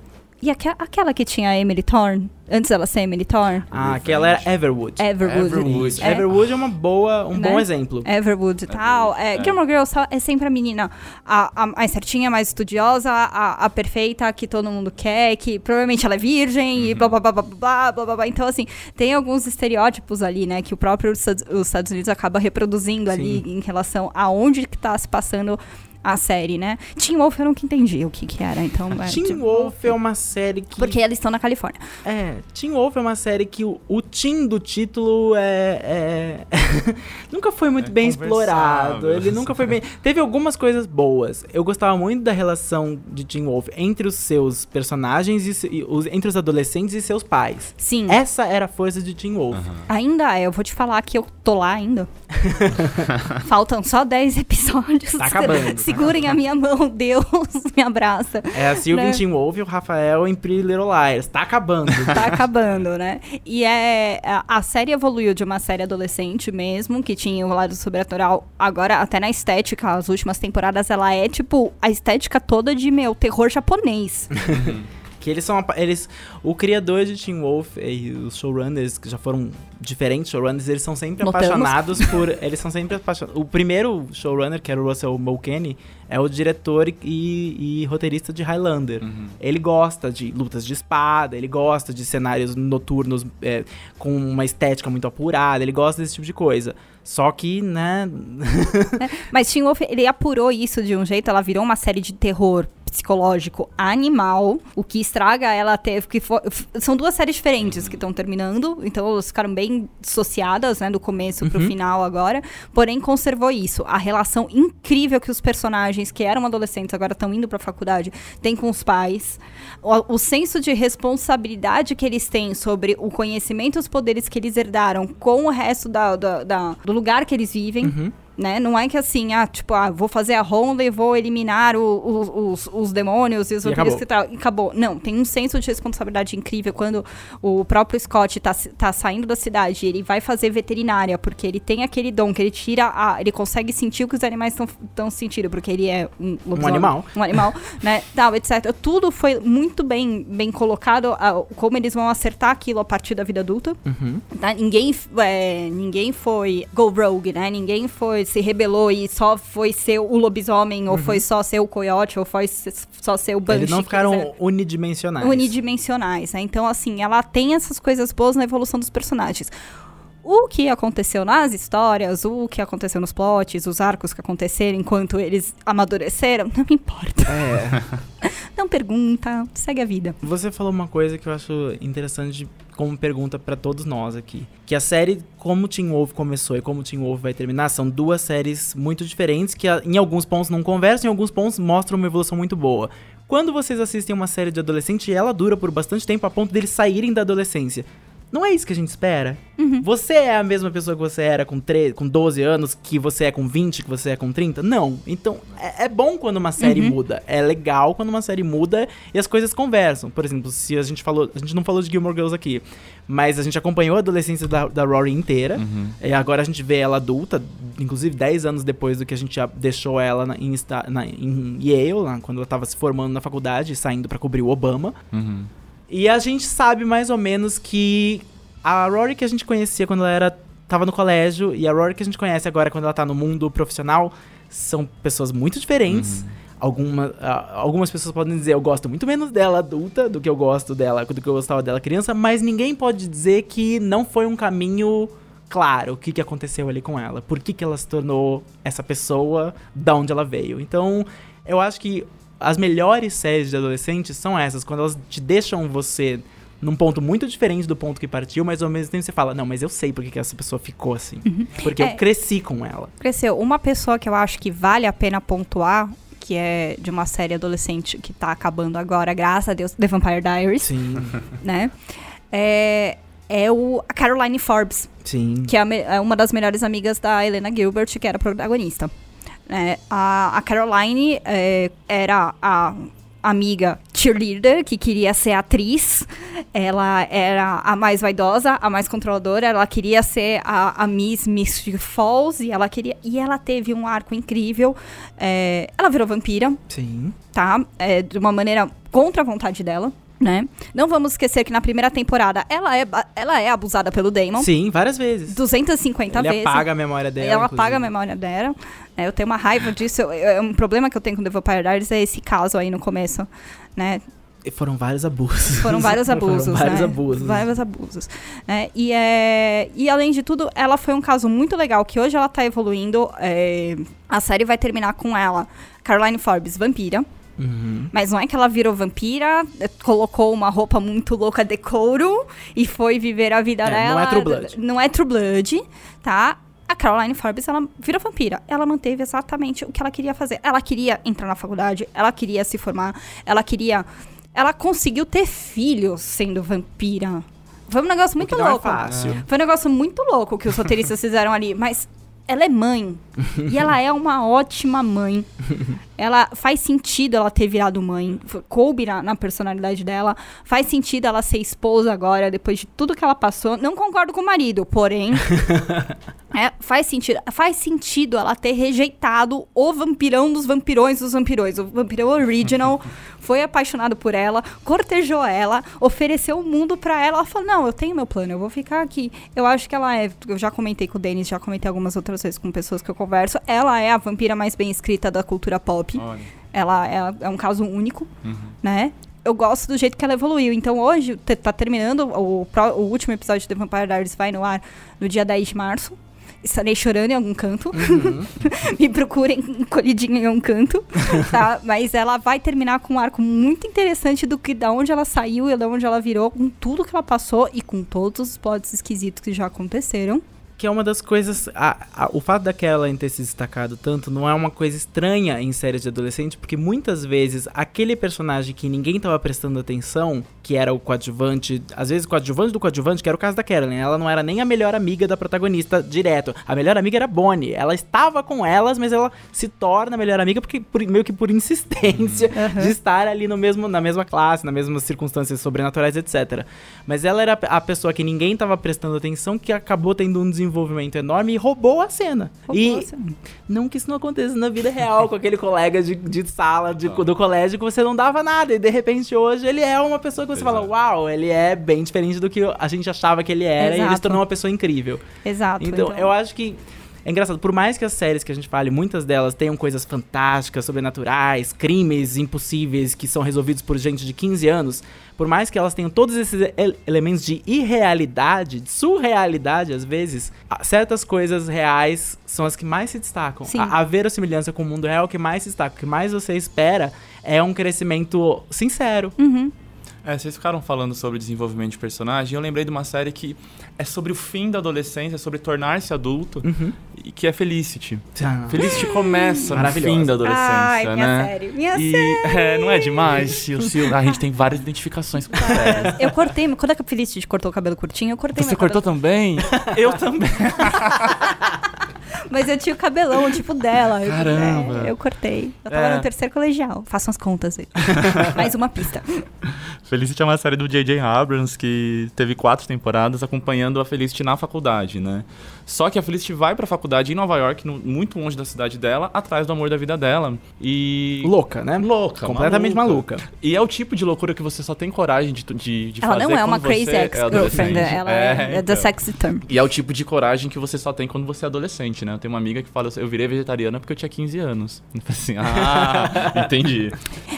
E aqua, aquela que tinha a Emily Thorne? Antes ela ser Emily Thorne? Ah, aquela era Everwood. Everwood. Everwood é, Everwood é uma boa, um né? bom exemplo. Everwood e tal. É, é. Gilmore Girls é sempre a menina a, a mais certinha, mais estudiosa, a, a, perfeita que todo mundo quer, que provavelmente ela é virgem uhum. e blá blá, blá blá blá blá blá blá Então, assim, tem alguns estereótipos ali, né, que o próprio os Estados Unidos acaba reproduzindo Sim. ali em relação aonde que tá se passando a série, né? Teen Wolf eu nunca entendi o que que era, então... é, Teen tipo, Wolf é uma série que. Porque eles estão na Califórnia. É, Teen Wolf é uma série que o, o teen do título é. é- nunca foi muito É bem explorado. Ele nunca foi bem. Teve algumas coisas boas. Eu gostava muito da relação de Teen Wolf entre os seus personagens e, e os, entre os adolescentes e seus pais. Sim, Essa era a força de Teen Wolf. Aham. ainda é. Eu vou te falar que eu tô lá ainda. Faltam só 10 episódios. Tá acabando. Segurem a minha mão, Deus me abraça. É a Sylvie Né? Teen Wolf e o Rafael em Pretty Little Liars. Tá acabando. Tá acabando, né? E é. A, a série evoluiu de uma série adolescente mesmo, que tinha o lado sobrenatural. Agora, até na estética, as últimas temporadas, ela é tipo a estética toda de, meu, terror japonês. Que eles são. Eles, o criador de Teen Wolf e os showrunners, que já foram diferentes showrunners, eles são sempre Notamos. apaixonados por. Eles são sempre apaixonados. O primeiro showrunner, que era o Russell Mulcahy, é o diretor e, e roteirista de Highlander. Uhum. Ele gosta de lutas de espada, ele gosta de cenários noturnos é, com uma estética muito apurada, ele gosta desse tipo de coisa. Só que, né. Mas Teen Wolf, ele apurou isso de um jeito, ela virou uma série de terror psicológico animal, o que estraga ela teve que fo- f- são duas séries diferentes que estão terminando, então elas ficaram bem dissociadas, né, do começo pro final agora, porém conservou isso, a relação incrível que os personagens que eram adolescentes agora estão indo pra faculdade têm com os pais, o, o senso de responsabilidade que eles têm sobre o conhecimento e os poderes que eles herdaram com o resto da, da- da- do lugar que eles vivem, Uhum. Né? Não é que assim, ah, tipo, ah, vou fazer a ronda e vou eliminar o- o- os, os demônios e os E vampiros que tal. E acabou. Não, tem um senso de responsabilidade incrível quando o próprio Scott tá, tá saindo da cidade e ele vai fazer veterinária, porque ele tem aquele dom que ele tira a. Ele consegue sentir o que os animais estão sentindo, porque ele é um lobisomem, animal. Um animal, né? Tal, etc. Tudo foi muito bem, bem colocado, a- como eles vão acertar aquilo a partir da vida adulta. Uhum. Tá? Ninguém, é, ninguém foi go rogue, né? Ninguém foi se rebelou e só foi ser o lobisomem, ou foi só ser o coiote, ou foi só ser o banshee. Eles não ficaram unidimensionais. unidimensionais, né? Então, assim, ela tem essas coisas boas na evolução dos personagens. O que aconteceu nas histórias, o que aconteceu nos plots, os arcos que aconteceram enquanto eles amadureceram, não me importa. É. Não pergunta, segue a vida. Você falou uma coisa que eu acho interessante como pergunta pra todos nós aqui. Que a série, como Teen Wolf começou e como Teen Wolf vai terminar, são duas séries muito diferentes que em alguns pontos não conversam, em alguns pontos mostram uma evolução muito boa. Quando vocês assistem uma série de adolescente e ela dura por bastante tempo a ponto deles saírem da adolescência, não é isso que a gente espera? Você é a mesma pessoa que você era com, 13, com 12 anos, que você é com 20, que você é com 30? Não. Então, é, é bom quando uma série muda. É legal quando uma série muda e as coisas conversam. Por exemplo, se a gente falou. A gente não falou de Gilmore Girls aqui, mas a gente acompanhou a adolescência da, da Rory inteira. Uhum. E agora a gente vê ela adulta, inclusive 10 anos depois do que a gente já deixou ela na- em, na- em Yale, lá, quando ela tava se formando na faculdade, saindo pra cobrir o Obama. Uhum. E a gente sabe mais ou menos que a Rory que a gente conhecia quando ela era, tava no colégio e a Rory que a gente conhece agora quando ela tá no mundo profissional são pessoas muito diferentes. Alguma, ah, algumas pessoas podem dizer eu gosto muito menos dela adulta do que eu gosto dela, do que eu gostava dela criança, mas ninguém pode dizer que não foi um caminho claro o que, que aconteceu ali com ela, por que, que ela se tornou essa pessoa, da onde ela veio. Então, eu acho que as melhores séries de adolescentes são essas, quando elas te deixam você num ponto muito diferente do ponto que partiu, mas ao mesmo tempo você fala, não, mas eu sei por que essa pessoa ficou assim. Porque É. eu cresci com ela. Cresceu. Uma pessoa que eu acho que vale a pena pontuar, que é de uma série adolescente que tá acabando agora, graças a Deus, The Vampire Diaries, Sim, né? É, é o, a Caroline Forbes, sim. que é, a é uma das melhores amigas da Helena Gilbert, que era protagonista. É, a, a Caroline é, era a amiga cheerleader, que queria ser atriz. Ela era a mais vaidosa, a mais controladora. Ela queria ser a, a Miss Mystic Falls. E ela queria. E ela teve um arco incrível. É, ela virou vampira, Sim. tá? É, de uma maneira contra a vontade dela. Né? Não vamos esquecer que na primeira temporada ela é, ela é abusada pelo Damon. Sim, várias vezes. 250 Ele vezes. apaga a memória dela. Ela inclusive. apaga a memória dela. É, eu tenho uma raiva disso. eu- eu- um problema que eu tenho com The Vampire Diaries é esse caso aí no começo, né? E Foram vários abusos. Foram vários abusos, Foram vários né? abusos. Vários abusos. né? E, é, e além de tudo, ela foi um caso muito legal, que hoje ela tá evoluindo. é, a série vai terminar com ela, Caroline Forbes, vampira. Uhum. Mas não é que ela virou vampira, é, colocou uma roupa muito louca de couro e foi viver a vida É, não dela. é True Blood. Não é True Blood, tá? A Caroline Forbes, ela virou vampira. Ela manteve exatamente o que ela queria fazer. Ela queria entrar na faculdade, ela queria se formar, ela queria... Ela conseguiu ter filhos sendo vampira. Foi um negócio muito não é louco. fácil. Foi um negócio muito louco que os roteiristas fizeram ali, mas ela é mãe. e ela é uma ótima mãe. Ela faz sentido ela ter virado mãe. Coube na, na personalidade dela. Faz sentido ela ser esposa agora, depois de tudo que ela passou. Não concordo com o marido, porém. é, faz sentido. Faz sentido ela ter rejeitado o vampirão dos vampirões dos vampirões. O vampirão original foi apaixonado por ela, cortejou ela, ofereceu o mundo pra ela. Ela falou: Não, eu tenho meu plano, eu vou ficar aqui. Eu acho que ela é. Eu já comentei com o Denis, já comentei algumas outras vezes com pessoas que eu converso. Ela é a vampira mais bem escrita da cultura pop. Olha. Ela é, é um caso único, Uhum. né? Eu gosto do jeito que ela evoluiu. Então hoje tá terminando, o, o último episódio de The Vampire Diaries vai no ar no dia 10 de março. Estarei chorando em algum canto. Uhum. Me procurem encolhidinha em um canto, tá? Mas ela vai terminar com um arco muito interessante do que da onde ela saiu e da onde ela virou, com tudo que ela passou e com todos os plots esquisitos que já aconteceram. Que é uma das coisas. a- a- o fato da Caroline ter se destacado tanto não é uma coisa estranha em séries de adolescente, porque muitas vezes aquele personagem que ninguém tava prestando atenção, que era o coadjuvante, às vezes o coadjuvante do coadjuvante, que era o caso da Caroline, ela não era nem a melhor amiga da protagonista direto. A melhor amiga era a Bonnie. Ela estava com elas, mas ela se torna a melhor amiga porque por- meio que por insistência de estar ali no mesmo, na mesma classe, nas mesmas circunstâncias sobrenaturais, etc. Mas ela era a pessoa que ninguém tava prestando atenção, que acabou tendo um desenvolvimento enorme e roubou a cena. Roubou e a cena. não que isso não aconteça na vida real, com aquele colega de, de sala de- do colégio que você não dava nada. E de repente hoje ele é uma pessoa que você Pois fala, uau, ele é bem diferente do que a gente achava que ele era. E ele se Exato. tornou uma pessoa incrível. Exato. Então, eu acho que é engraçado, por mais que as séries que a gente fale, muitas delas tenham coisas fantásticas, sobrenaturais, crimes impossíveis que são resolvidos por gente de 15 anos, por mais que elas tenham todos esses ele- elementos de irrealidade, de surrealidade às vezes, certas coisas reais são as que mais se destacam. Sim. A, a verossimilhança com o mundo real é o que mais se destaca. O que mais você espera é um crescimento sincero. Uhum. É, vocês ficaram falando sobre desenvolvimento de personagem. e Eu lembrei de uma série que é sobre o fim da adolescência, é sobre tornar-se adulto, Uhum. e que é Felicity. Ah. Felicity começa no fim da adolescência, Ai, minha né? série, minha e, É, não é demais, Sil, Sil? A gente tem várias identificações com séries. Eu cortei, quando a Felicity cortou o cabelo curtinho, eu cortei Você meu cortou cabelo. também? Eu também. Mas eu tinha o cabelão, tipo dela. Eu- Caramba. é, eu cortei. Eu tava É. no terceiro colegial. Façam as contas aí. Mais uma pista. Felicity é uma série do J.J. Abrams que teve quatro temporadas acompanhando a Felicity na faculdade, né? Só que a Felicity vai pra faculdade em Nova York, no- muito longe da cidade dela, atrás do amor da vida dela. E. Louca, né? Louca, Completamente maluca. E é o tipo de loucura que você só tem coragem de, de, de Ela fazer não é uma crazy é ex-girlfriend. adolescente. ela é, é the então. sexy term. E é o tipo de coragem que você só tem quando você é adolescente, né? Eu tenho uma amiga que fala, eu virei vegetariana porque eu tinha 15 anos. Eu falei assim, ah, entendi.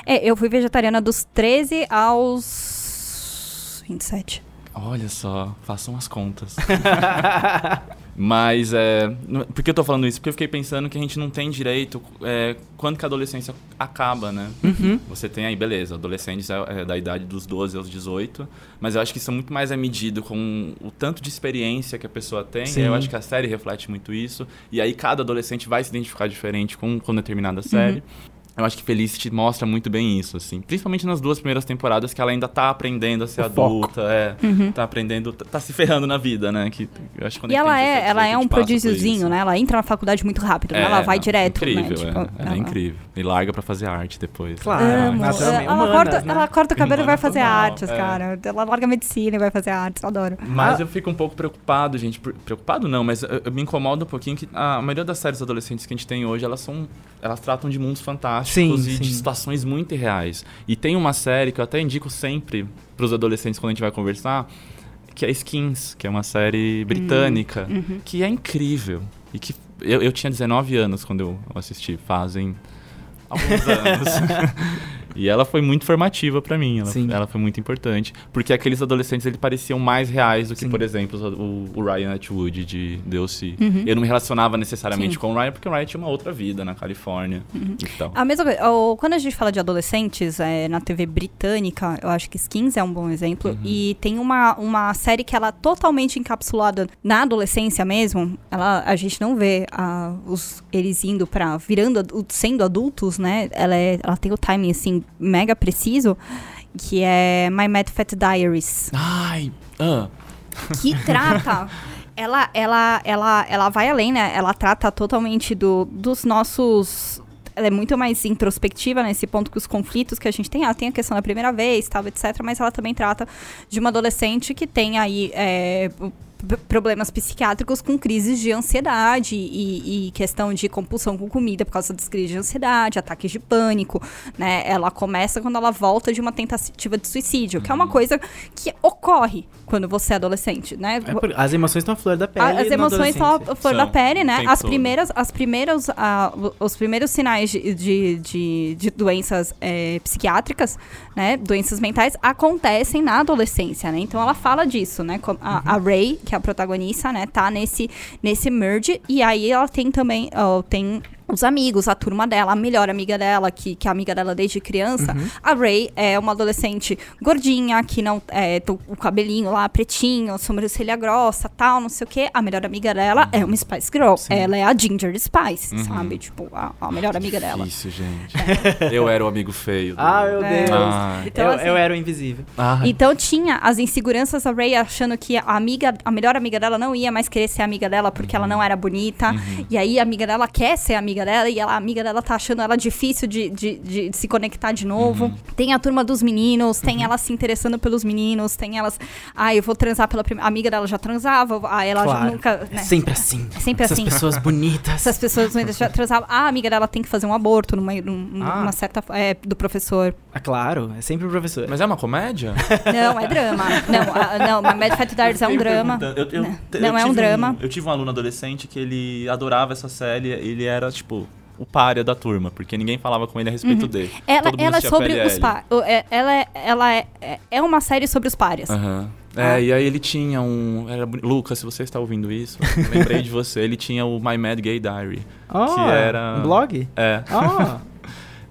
É, eu fui vegetariana dos 13 aos 27. Olha só, façam as contas. Mas é. Por que eu tô falando isso? Porque eu fiquei pensando que a gente não tem direito é, quando que a adolescência acaba, né? Uhum. Você tem aí, beleza, adolescentes é, é da idade dos 12 aos 18, mas eu acho que isso muito mais é medido com o tanto de experiência que a pessoa tem. Sim. E eu acho que a série reflete muito isso. E aí cada adolescente vai se identificar diferente com, com determinada série. Eu acho que Felicity mostra muito bem isso, assim. Principalmente nas duas primeiras temporadas, que ela ainda tá aprendendo a ser O foco. adulta, é, tá aprendendo, tá, tá se ferrando na vida, né? Que eu acho que E a gente ela é, 17, ela é 18, um prodígiozinho, isso. né? Ela entra na faculdade muito rápido, né? É, Ela vai não, direto, incrível, né? Tipo, é, ela é incrível. E larga pra fazer arte depois. Claro, Amo. Ela, Humanas, corta, né? ela corta o cabelo e vai fazer total, artes, é. cara. Ela larga medicina e vai fazer artes, eu adoro. Mas Ah, eu fico um pouco preocupado, gente. Preocupado não, mas eu, eu me incomoda um pouquinho que a maioria das séries adolescentes que a gente tem hoje, elas são. Elas tratam de mundos fantásticos Sim, e de sim. situações muito irreais. E tem uma série que eu até indico sempre pros adolescentes quando a gente vai conversar, que é Skins, que é uma série britânica, uhum. que é incrível. E que eu, eu tinha 19 anos quando eu assisti, fazem alguns anos. E ela foi muito formativa pra mim, ela, ela foi muito importante. Porque aqueles adolescentes, eles pareciam mais reais do que, Sim. por exemplo, o, o Ryan Atwood de DLC. Uhum. Eu não me relacionava necessariamente Sim. com o Ryan, porque o Ryan tinha uma outra vida na Califórnia e tal. A mesma coisa, quando a gente fala de adolescentes é, na TV britânica, eu acho que Skins é um bom exemplo. Uhum. E tem uma, uma série que ela é totalmente encapsulada na adolescência mesmo. Ela, a gente não vê ah, os, eles indo pra. virando, sendo adultos, né? Ela, é, ela tem o timing assim, mega preciso. Que é My Mad Fat Diaries. Ai, ah, que trata. Ela, ela, ela, ela vai além, né? Ela trata totalmente do, dos nossos. Ela é muito mais introspectiva nesse ponto que os conflitos que a gente tem. Ela tem a questão da primeira vez, tal, etc. Mas ela também trata de uma adolescente que tem aí. é, problemas psiquiátricos com crises de ansiedade e, e questão de compulsão com comida por causa das crises de ansiedade, ataques de pânico, né? Ela começa quando ela volta de uma tentativa de suicídio, que é uma coisa que ocorre quando você é adolescente, né? É as emoções estão à flor da pele. A- As emoções estão à flor da pele, né? As primeiras, as primeiras, ah, os primeiros sinais de, de, de- de doenças eh, psiquiátricas, né? Doenças mentais, acontecem na adolescência, né? Então ela fala disso, né? A, a Ray, que é a protagonista, né? Tá nesse, nesse merge. E aí ela tem também, ó, tem os amigos, a turma dela, a melhor amiga dela, que, que é amiga dela desde criança. A Ray é uma adolescente gordinha, que não é o cabelinho lá pretinho, sobrancelha grossa, tal, não sei o quê. A melhor amiga dela é uma Spice Girl. Ela é a Ginger Spice, sabe? Tipo, a, a melhor amiga dela. Difícil, gente. eu era o amigo feio. do- Ah, meu É. Deus. Ah. Então, eu, assim- eu era o invisível. Ah, Então tinha as inseguranças da Ray achando que a amiga, a melhor amiga dela não ia mais querer ser amiga dela porque ela não era bonita. E aí a amiga dela quer ser amiga dela e ela, a amiga dela tá achando ela difícil de, de, de se conectar de novo. Tem a turma dos meninos, tem ela se interessando pelos meninos, tem elas. Ah, eu vou transar pela primeira. A amiga dela já transava, ah, ela já Claro. nunca. É Né? sempre assim. É sempre Essas assim. pessoas bonitas. Essas pessoas ainda já transavam. Ah, a amiga dela tem que fazer um aborto numa, num- Ah. numa certa. É, do professor. Ah, claro, é sempre o professor. Mas é uma comédia? Não, é drama. Não, a- não, mas Mad Fat Diaries é um drama. Eu- eu- Não, eu não é um drama. eu tive um aluno adolescente que ele adorava essa série. Ele era, tipo, o párea da turma, porque ninguém falava com ele a respeito dele. Uhum. Ela, Todo mundo ela é sobre PLL. os párias. Ela, é, ela é, é- é uma série sobre os párias. Aham. É, Ah. e aí ele tinha um. Era, Lucas, se você está ouvindo isso, lembrei de você. Ele tinha o My Mad Gay Diary. Ah, que era- Um blog? É. Ah,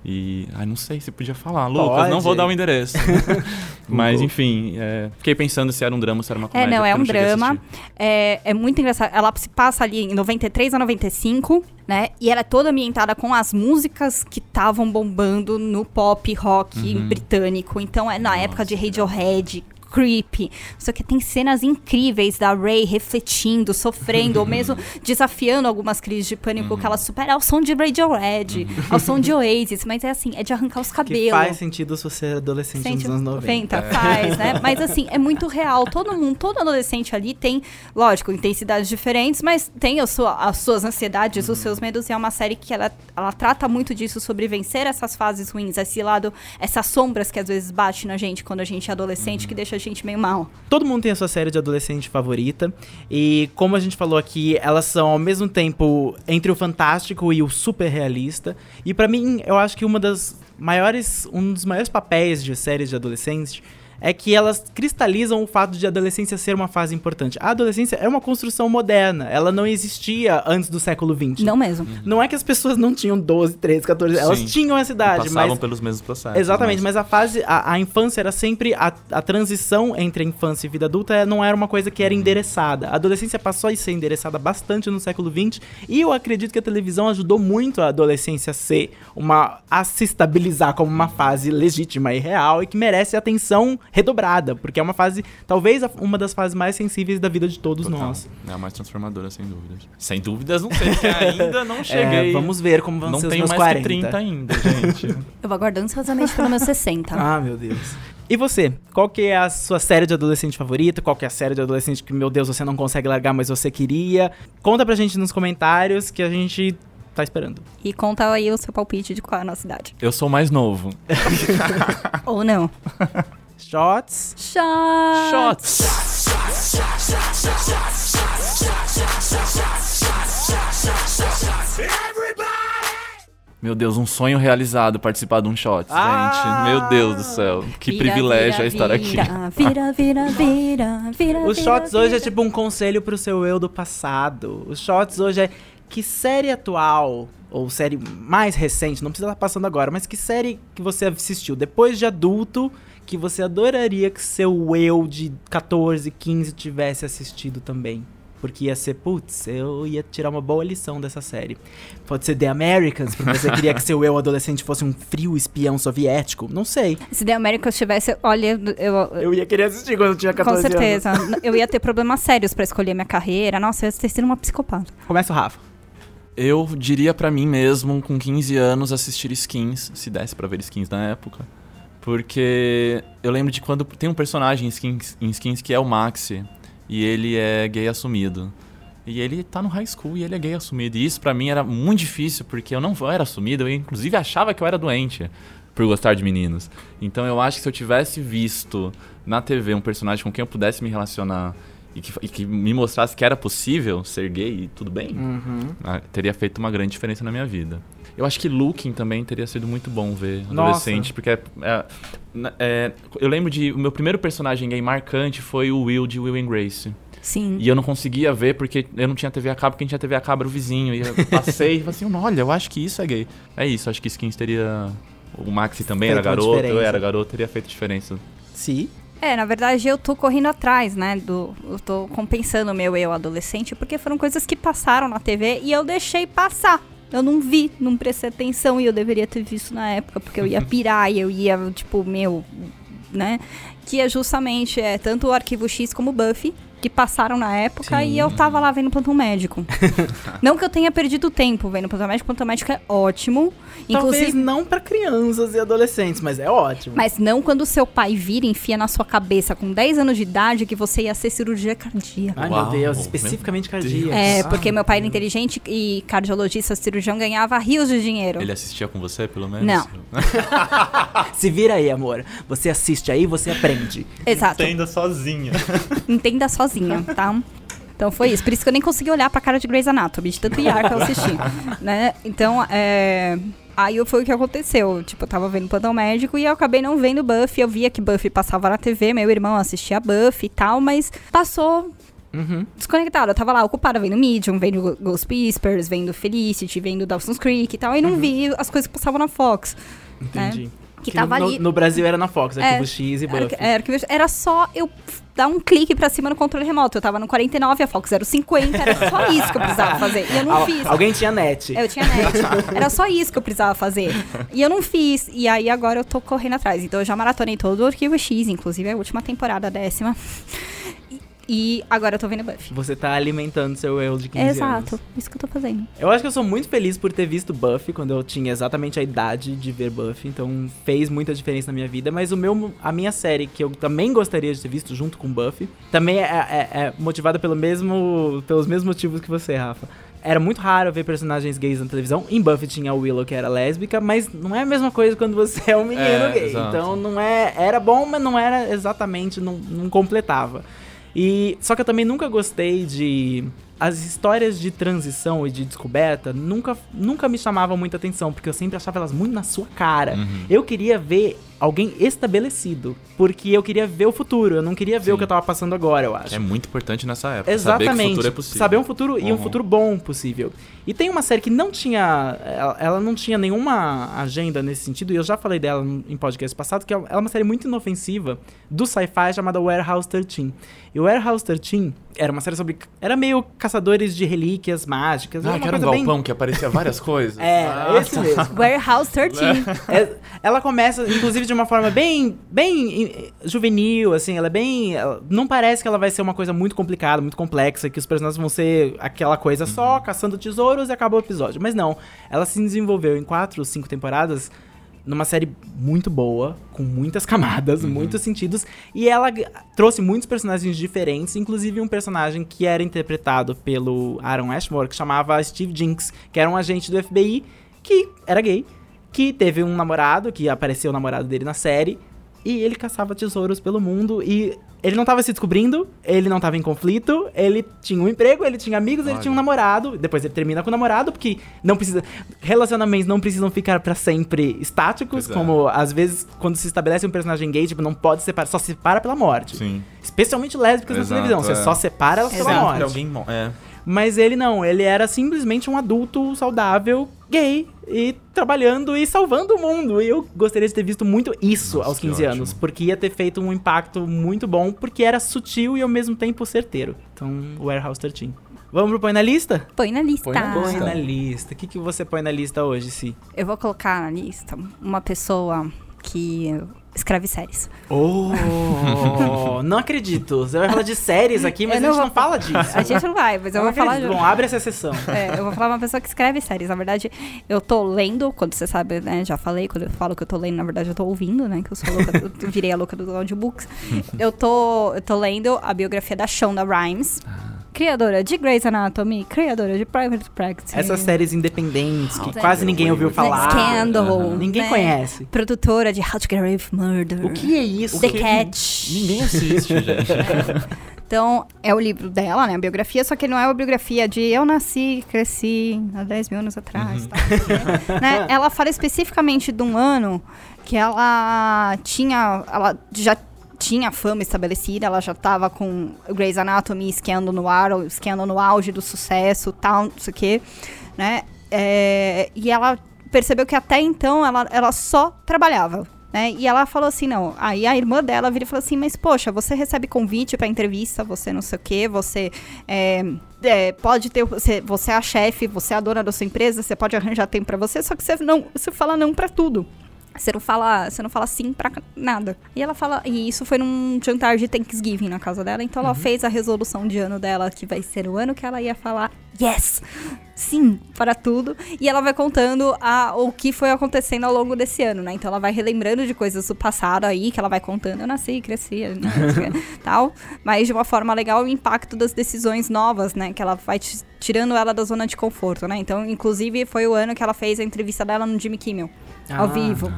E. Ai, não sei se podia falar. Lucas, não vou dar o endereço. Mas, enfim, é, fiquei pensando se era um drama ou se era uma É, comédia. não, é um drama. É, é muito engraçado. Ela se passa ali em 93 a 95, né? E ela é toda ambientada com as músicas que estavam bombando no pop rock Uhum. britânico. Então é na Nossa, época de Radiohead. Creepy. Só que tem cenas incríveis da Ray refletindo, sofrendo, ou mesmo desafiando algumas crises de pânico que ela supera ao som de Radiohead, ao som de Oasis. Mas é assim, é de arrancar os que cabelos. faz sentido se você é adolescente Sente nos anos 90. faz, né? Mas assim, é muito real. Todo mundo, todo adolescente ali tem, lógico, intensidades diferentes, mas tem a sua- as suas ansiedades, os seus medos. E é uma série que ela, ela trata muito disso, sobre vencer essas fases ruins, esse lado, essas sombras que às vezes bate na gente quando a gente é adolescente, que deixa a gente meio mal. Todo mundo tem a sua série de adolescente favorita. E como a gente falou aqui, elas são ao mesmo tempo entre o fantástico e o super realista. E pra mim, eu acho que uma das maiores, um dos maiores papéis de séries de adolescente é que elas cristalizam o fato de a adolescência ser uma fase importante. A adolescência é uma construção moderna, ela não existia antes do século XX. Não mesmo. Não é que as pessoas não tinham 12, 13, 14, elas Sim. tinham essa idade, Passavam mas pelos mesmos processos. Exatamente, mas a fase, a, a infância era sempre, a, a transição entre a infância e vida adulta é- não era uma coisa que era endereçada. A adolescência passou a ser endereçada bastante no século XX e eu acredito que a televisão ajudou muito a adolescência a ser uma, a se estabilizar como uma fase legítima e real e que merece atenção redobrada, porque é uma fase, talvez uma das fases mais sensíveis da vida de todos Total. nós. É a mais transformadora, sem dúvidas. Sem dúvidas, não sei, porque ainda não cheguei. É, vamos ver como vão não ser os tenho meus mais 40. que 30 ainda, gente. Eu vou aguardando ansiosamente pelo meu 60. Ah, meu Deus. E você? Qual que é a sua série de adolescente favorita? Qual que é a série de adolescente que, meu Deus, você não consegue largar, mas você queria? Conta pra gente nos comentários que a gente tá esperando. E conta aí o seu palpite de qual é a nossa idade. Eu sou mais novo. Ou não. Shots. Shot. Shots! Meu Deus, um sonho realizado participar de um shot, Ah! gente. Meu Deus do céu. Que Vira, privilégio vira, é estar aqui. vira, Vira, vira, vira, vira. Os vira, shots hoje é tipo um conselho pro seu eu do passado. Os shots hoje é que série atual ou série mais recente, não precisa estar passando agora, mas que série que você assistiu depois de adulto que você adoraria que seu eu de 14, 15 tivesse assistido também? Porque ia ser, putz, eu ia tirar uma boa lição dessa série. Pode ser The Americans, porque você queria que seu eu adolescente fosse um frio espião soviético. Não sei. Se The Americans tivesse. Olha, eu. Eu ia querer assistir quando eu tinha 14 Com anos. certeza. Eu ia ter problemas sérios pra escolher minha carreira. Nossa, eu ia ter sido uma psicopata. Começa o Rafa. Eu diria pra mim mesmo, com 15 anos, assistir skins, se desse pra ver skins na época. Porque eu lembro de quando tem um personagem em skins, em skins que é o Maxi, e ele é gay assumido. E ele tá no high school e ele é gay assumido. E isso pra mim era muito difícil, porque eu não era assumido, eu inclusive achava que eu era doente por gostar de meninos. Então eu acho que se eu tivesse visto na TV um personagem com quem eu pudesse me relacionar e que, e que me mostrasse que era possível ser gay e tudo bem, ah, teria feito uma grande diferença na minha vida. Eu acho que Looking também teria sido muito bom ver Nossa. adolescente, porque é, é- é, eu lembro de o meu primeiro personagem gay marcante foi o Will de Will and Grace. Sim. E eu não conseguia ver porque eu não tinha TV a cabo, quem tinha TV a cabo era o vizinho. E eu passei e falei assim, olha, eu acho que isso é gay. É isso, acho que Skins teria. O Maxi também Feito era garoto, eu era garoto, teria feito diferença. Sim. É, na verdade eu tô correndo atrás, né? Do, eu tô compensando o meu eu adolescente, porque foram coisas que passaram na TV e eu deixei passar. Eu não vi, não prestei atenção e eu deveria ter visto na época, porque eu ia pirar e eu ia, tipo, meu, né? Que é justamente é, tanto o Arquivo X como o Buffy, que passaram na época Sim. e eu tava lá vendo Plantão Médico. não que eu tenha perdido tempo vendo Plantão Médico, Plantão Médico é ótimo. Talvez Inclusive, não pra crianças e adolescentes, mas é ótimo. mas não quando seu pai vira e enfia na sua cabeça com 10 anos de idade que você ia ser cirurgia cardíaca. Ai, Uau, meu Deus, especificamente Deus. cardíaco. É, Ah, porque meu pai era inteligente e cardiologista cirurgião ganhava rios de dinheiro. Ele assistia com você, pelo menos? Não. Se vira aí, amor. Você assiste aí, você aprende. Exato. Entenda sozinha. Entenda sozinha, tá? Então foi isso. Por isso que eu nem consegui olhar pra cara de Grey's Anatomy, de tanto IAR que eu assisti. né? Então, é... Aí foi o que aconteceu. Tipo, eu tava vendo Plantão Médico e eu acabei não vendo Buffy. Eu via que Buffy passava na TV, meu irmão assistia Buffy e tal, mas passou Uhum. desconectada. Eu tava lá ocupada vendo Medium, vendo Ghost Whispers, vendo Felicity, vendo Dawson's Creek e tal, e não vi as coisas que passavam na Fox. Entendi. Que Que tava no, ali. no Brasil era na Fox, É, Arquivo X e Buffy. era, que- era só eu dar um clique pra cima no controle remoto. Eu tava no 49, a Fox era o 50, era só isso que eu precisava fazer. E eu não Al- fiz. Alguém tinha net. Eu tinha net. Era só isso que eu precisava fazer. E eu não fiz. E aí agora eu tô correndo atrás. Então eu já maratonei todo o Arquivo X, inclusive a última temporada, a décima. E, agora eu tô vendo Buffy. Você tá alimentando seu eu de 15 Exato, anos. isso que eu tô fazendo. Eu acho que eu sou muito feliz por ter visto Buffy quando eu tinha exatamente a idade de ver Buffy, então fez muita diferença na minha vida. Mas o meu, a minha série, que eu também gostaria de ter visto junto com Buffy, também é, é- é motivada pelo mesmo, pelos mesmos motivos que você, Rafa. Era muito raro ver personagens gays na televisão. Em Buffy tinha a Willow, que era lésbica, mas não é a mesma coisa quando você é um menino É, gay. exato. Então não é. Era bom, mas não era exatamente, não, não completava. E só que eu também nunca gostei de as histórias de transição e de descoberta nunca, nunca me chamavam muita atenção, porque eu sempre achava elas muito na sua cara. Uhum. Eu queria ver alguém estabelecido. Porque eu queria ver o futuro, eu não queria ver Sim. o que eu tava passando agora, eu acho. É muito importante nessa época. Saber que o Exatamente. futuro é possível. Saber um futuro e um Uhum. futuro bom possível. E tem uma série que não tinha. Ela, ela não tinha nenhuma agenda nesse sentido, e eu já falei dela em podcast passado, que ela é uma série muito inofensiva do sci-fi chamada Warehouse 13. E o Warehouse 13 era uma série sobre. Era meio caçadores de relíquias mágicas. Ah, que era um coisa bem- galpão que aparecia várias coisas. É, Ah, esse mesmo. Warehouse 13. É, ela começa, inclusive, de uma forma bem, bem eh, juvenil, assim, ela é bem... ela- não parece que ela vai ser uma coisa muito complicada, muito complexa, que os personagens vão ser aquela coisa só, caçando tesouros e acabou o episódio. Mas não, ela se desenvolveu em quatro, cinco temporadas numa série muito boa, com muitas camadas, muitos sentidos, e ela trouxe muitos personagens diferentes, inclusive um personagem que era interpretado pelo Aaron Ashmore, que chamava Steve Jinx, que era um agente do FBI que era gay, que teve um namorado, que apareceu o namorado dele na série, e ele caçava tesouros pelo mundo e ele não tava se descobrindo, ele não tava em conflito, ele tinha um emprego, ele tinha amigos, ele Olha. tinha um namorado. Depois ele termina com o namorado, porque não precisa. Relacionamentos não precisam ficar pra sempre estáticos, é. como às vezes quando se estabelece um personagem gay, tipo, não pode separar, só separa pela morte. Sim. Especialmente lésbicas na Exato, televisão, você é. só separa elas pela morte. Alguém mo- é. Mas ele não, ele era simplesmente um adulto saudável, gay, e trabalhando e salvando o mundo. E eu gostaria de ter visto muito isso Nossa, aos que 15 anos, ótimo. porque ia ter feito um impacto muito bom, porque era sutil e ao mesmo tempo certeiro. Então, Warehouse 13. Vamos pro Põe na Lista? Põe na lista. Põe na Põe lista. na lista. O que, que você põe na lista hoje, Si? Eu vou colocar na lista uma pessoa que escreve séries. Oh, não acredito. Você vai falar de séries aqui, mas Eu a não gente vou- não fala disso. A gente não vai, mas eu Não vou falar. acredito. Bom, abre essa sessão. É, eu vou falar uma pessoa que escreve séries. Na verdade, eu tô lendo, quando você sabe, né? Já falei, quando eu falo que eu tô lendo, na verdade eu tô ouvindo, né? Que eu sou louca, eu virei a louca dos audiobooks. Eu tô, eu tô lendo a biografia da Shonda Rhimes. Criadora de Grey's Anatomy, criadora de Private Practice. Essas séries independentes que Nossa, quase ninguém ouviu falar. Scandal. Ninguém né? conhece. Produtora de How to Get Away with Murder. O que é isso? The Catch. Ninguém assiste, gente. Então, é o livro dela, né? A biografia, só que não é uma biografia de eu nasci, cresci há 10 mil anos atrás. tal, né? Ela fala especificamente de um ano que ela tinha. Ela já tinha fama estabelecida, ela já tava com Grey's Anatomy esquiando no ar, ou no auge do sucesso, tal, não sei o quê, né? É, e ela percebeu que até então ela, ela só trabalhava. Né? E ela falou assim, não. Aí a irmã dela vira e falou assim, mas poxa, você recebe convite pra entrevista, você não sei o quê, você é, é, pode ter, você, você é a chefe, você é a dona da sua empresa, você pode arranjar tempo pra você, só que você não, você fala não pra tudo. Você não fala, você não fala sim pra nada. E ela fala, e isso foi num jantar de Thanksgiving na casa dela, então ela fez a resolução de ano dela, que vai ser o ano que ela ia falar yes, sim, para tudo. E ela vai contando a, o que foi acontecendo ao longo desse ano, né? Então ela vai relembrando de coisas do passado aí, que ela vai contando, eu nasci, cresci, né, tal. Mas de uma forma legal, o impacto das decisões novas, né? Que ela vai tirando ela da zona de conforto, né? Então, inclusive, foi o ano que ela fez a entrevista dela no Jimmy Kimmel ao Ah. vivo.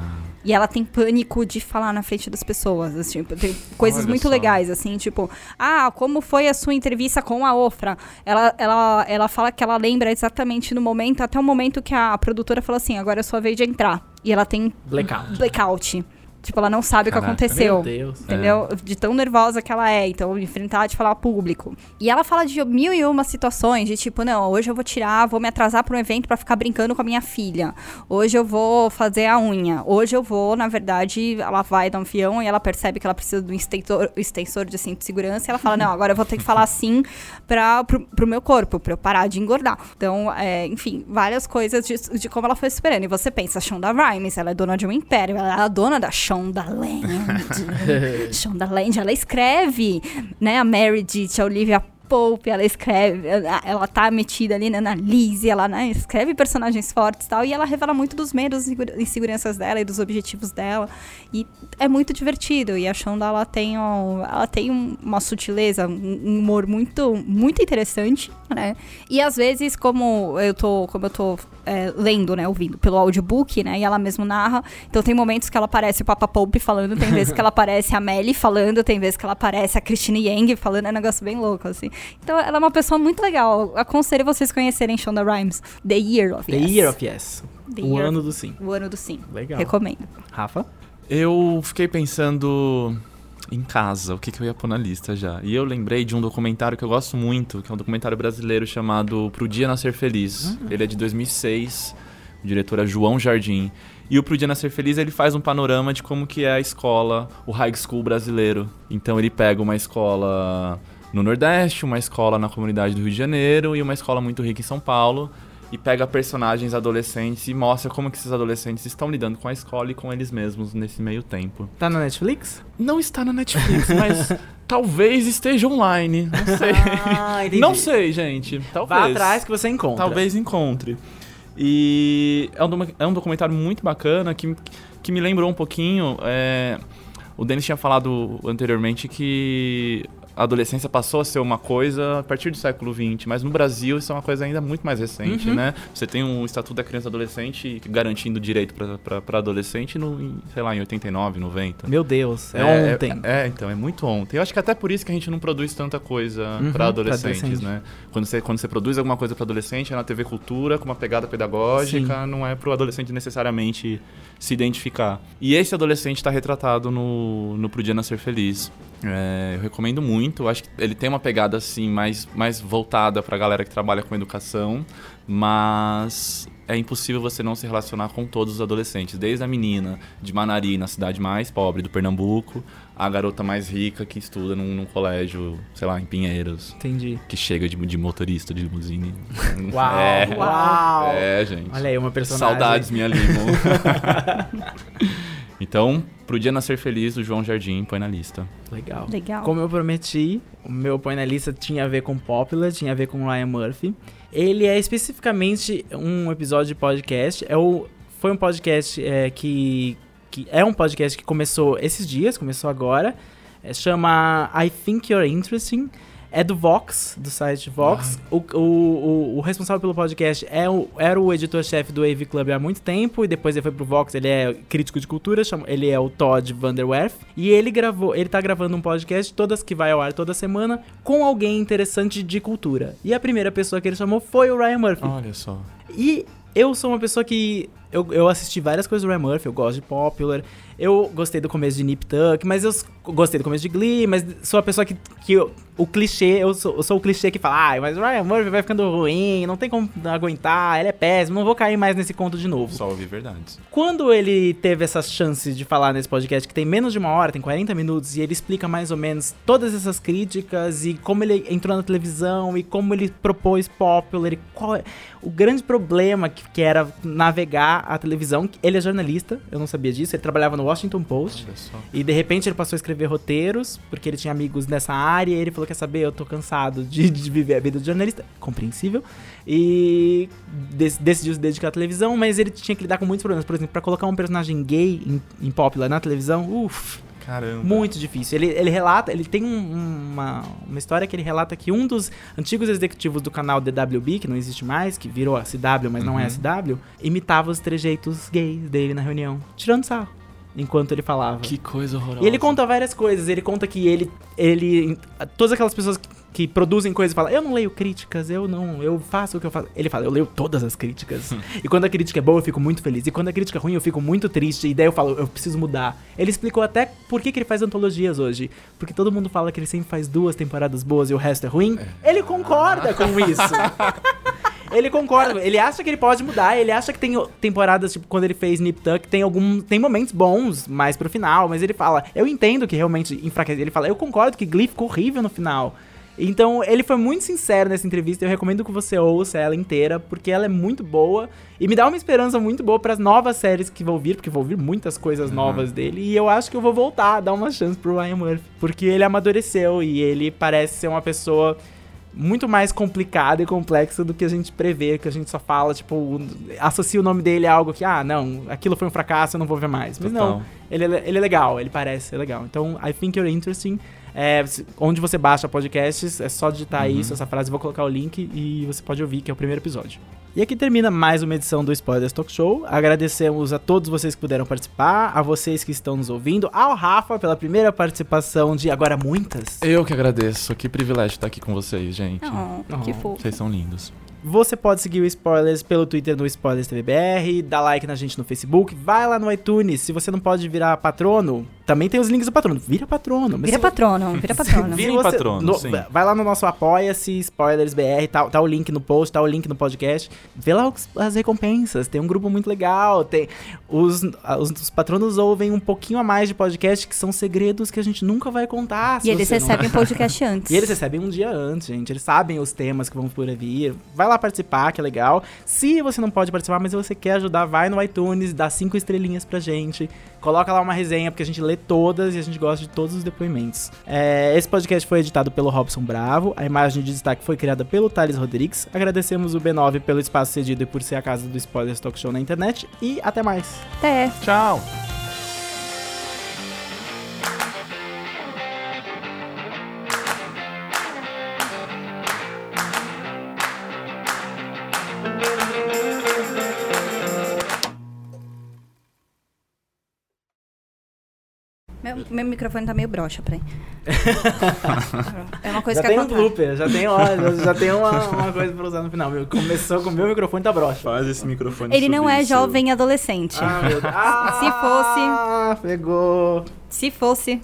E ela tem pânico de falar na frente das pessoas, assim, tipo, tem coisas Olha muito só. legais, assim, tipo, ah, como foi a sua entrevista com a Ofra? Ela, ela, ela fala que ela lembra exatamente no momento, até o momento que a produtora falou assim, agora é sua vez de entrar. E ela tem Blackout. blackout. Tipo, ela não sabe o que Caraca. aconteceu. Meu Deus. Entendeu? De tão nervosa que ela é. Então, enfrentar de falar público. E ela fala de mil e uma situações. De tipo, não, hoje eu vou tirar, vou me atrasar pra um evento pra ficar brincando com a minha filha. Hoje eu vou fazer a unha. Hoje eu vou, na verdade, ela vai no avião e ela percebe que ela precisa do extensor, extensor de cinto de segurança. E ela fala, não, agora eu vou ter que falar sim pro, pro meu corpo, pra eu parar de engordar. Então, é, enfim, várias coisas de, de como ela foi superando. E você pensa, Shonda Rhimes, ela é dona de um império. Ela é a dona da Shonda Land. Shonda Land, ela escreve, né? A Meredith, a Olivia Pope, ela escreve, ela, tá metida ali né, na Lizzie, ela né, escreve personagens fortes e tal, e ela revela muito dos medos e inseguranças dela e dos objetivos dela, e é muito divertido, e a Shonda, ela tem, um, ela tem um- uma sutileza, um humor muito, muito interessante, né, e às vezes, como eu tô, como eu tô é, lendo, né, ouvindo pelo audiobook, né, e ela mesmo narra, então tem momentos que ela aparece o Papa Pope falando, tem vezes que ela aparece a Melly falando, tem vezes que ela aparece a Christine Yang falando, é um negócio bem louco, assim. Então ela é uma pessoa muito legal. Aconselho vocês conhecerem Shonda Rhimes. The Year of The Yes. Year of Yes. The o Year ano of- do sim. O ano do sim. Legal. Recomendo. Rafa? Eu fiquei pensando em casa, o que, que eu ia pôr na lista já. E eu lembrei de um documentário que eu gosto muito, que é um documentário brasileiro chamado Pro Dia Nascer Feliz. Ele é de 2006, o diretor é João Jardim. E o Pro Dia Nascer Feliz, ele faz um panorama de como que é a escola, o high school brasileiro. Então ele pega uma escola no Nordeste, uma escola na comunidade do Rio de Janeiro e uma escola muito rica em São Paulo. E pega personagens adolescentes e mostra como que esses adolescentes estão lidando com a escola e com eles mesmos nesse meio tempo. Tá na Netflix? Não está na Netflix, mas talvez esteja online. Não sei. Ah. Não sei, gente. Talvez. Vá atrás que você encontra. Talvez encontre. E é um, é um documentário muito bacana que, que me lembrou um pouquinho. é, o Denis tinha falado anteriormente que a adolescência passou a ser uma coisa a partir do século XX, mas no Brasil isso é uma coisa ainda muito mais recente, Uhum. né? Você tem um Estatuto da Criança e Adolescente garantindo direito para adolescente no, em, sei lá, em 89, 90. Meu Deus, é, ontem. É, é, então, é muito ontem. Eu acho que até por isso que a gente não produz tanta coisa Uhum, pra adolescentes, adolescente. né? Quando você, quando você produz alguma coisa pra adolescente, é na TV Cultura, com uma pegada pedagógica, não é pro adolescente necessariamente se identificar. E esse adolescente tá retratado no, no Pro Dia Nascer Feliz. É, eu recomendo muito. Eu acho que ele tem uma pegada assim mais, mais voltada pra galera que trabalha com educação, mas é impossível você não se relacionar com todos os adolescentes, desde a menina de Manari, na cidade mais pobre do Pernambuco, a garota mais rica que estuda num, num colégio, sei lá, em Pinheiros, Entendi. que chega de, de motorista de limusine. Uau, é, uau. É, gente. Olha aí, uma personagem. Saudades, minha limo. então, pro dia nascer feliz, o João Jardim põe na lista. Legal. Legal. Como eu prometi, o meu põe na lista tinha a ver com Popular, tinha a ver com Ryan Murphy. Ele é especificamente um episódio de podcast. É o, foi um podcast é, que, que. É um podcast que começou esses dias, começou agora. É, chama I Think You're Interesting. É do Vox, do site Vox. O, o, o, o responsável pelo podcast é o, era o editor-chefe do AV Club há muito tempo. E depois ele foi pro Vox, ele é crítico de cultura. chama- ele é o Todd Vanderwerf. E ele gravou, ele tá gravando um podcast, todas que vai ao ar toda semana, com alguém interessante de cultura. E a primeira pessoa que ele chamou foi o Ryan Murphy. Olha só. E eu sou uma pessoa que. Eu, eu assisti várias coisas do Ryan Murphy, eu gosto de Popular. Eu gostei do começo de Nip Tuck, mas eu gostei do começo de Glee, mas sou a pessoa que. que eu- o clichê, eu sou, eu sou o clichê que fala, ai, mas o Ryan Murphy vai ficando ruim, não tem como aguentar, ele é péssimo, não vou cair mais nesse conto de novo. Só ouvir verdades. Quando ele teve essa chance de falar nesse podcast, que tem menos de uma hora, tem 40 minutos, e ele explica mais ou menos todas essas críticas e como ele entrou na televisão e como ele propôs Popular e qual é o grande problema que, que era navegar a televisão. Ele é jornalista, eu não sabia disso, ele trabalhava no Washington Post. E de repente ele passou a escrever roteiros, porque ele tinha amigos nessa área, e ele falou: Quer saber, eu tô cansado de, de viver a vida de jornalista. Compreensível. E dec- decidiu se dedicar à televisão, mas ele tinha que lidar com muitos problemas. Por exemplo, pra colocar um personagem gay em, em Popular na televisão, uff, Caramba. muito difícil. Ele, ele relata, ele tem um- uma, uma história que ele relata que um dos antigos executivos do canal DWB, que não existe mais, que virou a CW, mas não é a CW, imitava os trejeitos gays dele na reunião, tirando sarro, enquanto ele falava. Que coisa horrorosa. E ele conta várias coisas. Ele conta que ele. ele todas aquelas pessoas que, que produzem coisas falam: Eu não leio críticas, eu não. Eu faço o que eu faço. Ele fala: Eu leio todas as críticas. e quando a crítica é boa, eu fico muito feliz. E quando a crítica é ruim, eu fico muito triste. E daí eu falo: Eu preciso mudar. Ele explicou até por que, que ele faz antologias hoje. Porque todo mundo fala que ele sempre faz duas temporadas boas e o resto é ruim. Ele concorda com isso. Ele concorda, ele acha que ele pode mudar, ele acha que tem temporadas, tipo, quando ele fez Nip Tuck, tem algum. Tem momentos bons mais pro final, mas ele fala, eu entendo que realmente enfraquece. Ele fala, eu concordo que Glee ficou horrível no final. Então, ele foi muito sincero nessa entrevista. Eu recomendo que você ouça ela inteira, porque ela é muito boa e me dá uma esperança muito boa para as novas séries que vão vir, porque vou vir muitas coisas novas dele. E eu acho que eu vou voltar a dar uma chance pro Ryan Murphy, porque ele amadureceu e ele parece ser uma pessoa muito mais complicada e complexa do que a gente prevê, que a gente só fala, tipo, associa o nome dele a algo que, ah, não, aquilo foi um fracasso, eu não vou ver mais. Mas Total. não, ele, é- ele é legal, ele parece ser legal. Então, I Think You're Interesting É, onde você baixa podcasts, é só digitar Uhum. isso, essa frase, vou colocar o link e você pode ouvir, que é o primeiro episódio. E aqui termina mais uma edição do Spoilers Talk Show. Agradecemos a todos vocês que puderam participar, a vocês que estão nos ouvindo, ao Rafa pela primeira participação de agora muitas. Eu que agradeço. Que privilégio estar aqui com vocês, gente. Oh, que Oh. fofo. Vocês são lindos. Você pode seguir o Spoilers pelo Twitter no Spoilers TVBR, dá like na gente no Facebook, vai lá no iTunes. Se você não pode virar patrono, também tem os links do patrono. Vira patrono. Vira patrono, vira patrono. Você- patrono, no- sim. Vai lá no nosso Apoia-se, Spoilers BR, tá, tá o link no post, tá o link no podcast. Vê lá os- as recompensas, tem um grupo muito legal, tem... Os, os, os patronos ouvem um pouquinho a mais de podcast, que são segredos que a gente nunca vai contar. E eles você não- recebem podcast antes. e eles recebem um dia antes, gente. Eles sabem os temas que vão por vir. Vai lá participar, que é legal. Se você não pode participar, mas você quer ajudar, vai no iTunes, dá cinco estrelinhas pra gente. Coloca lá uma resenha, porque a gente lê todas e a gente gosta de todos os depoimentos. É, esse podcast foi editado pelo Robson Bravo. A imagem de destaque foi criada pelo Thales Rodrigues. Agradecemos o B9 pelo espaço cedido e por ser a casa do Spoilers Talk Show na internet. E até mais. Até. Tchau! Meu, meu microfone tá meio broxa, peraí. é uma coisa já que tem um acontece. blooper, já tem, olha, já tem uma, uma coisa pra usar no final. Meu, começou com o meu microfone tá broxa. Faz esse microfone Ele não é seu- jovem adolescente. Ah, meu Deus. Ah, Se fosse- pegou. Se fosse,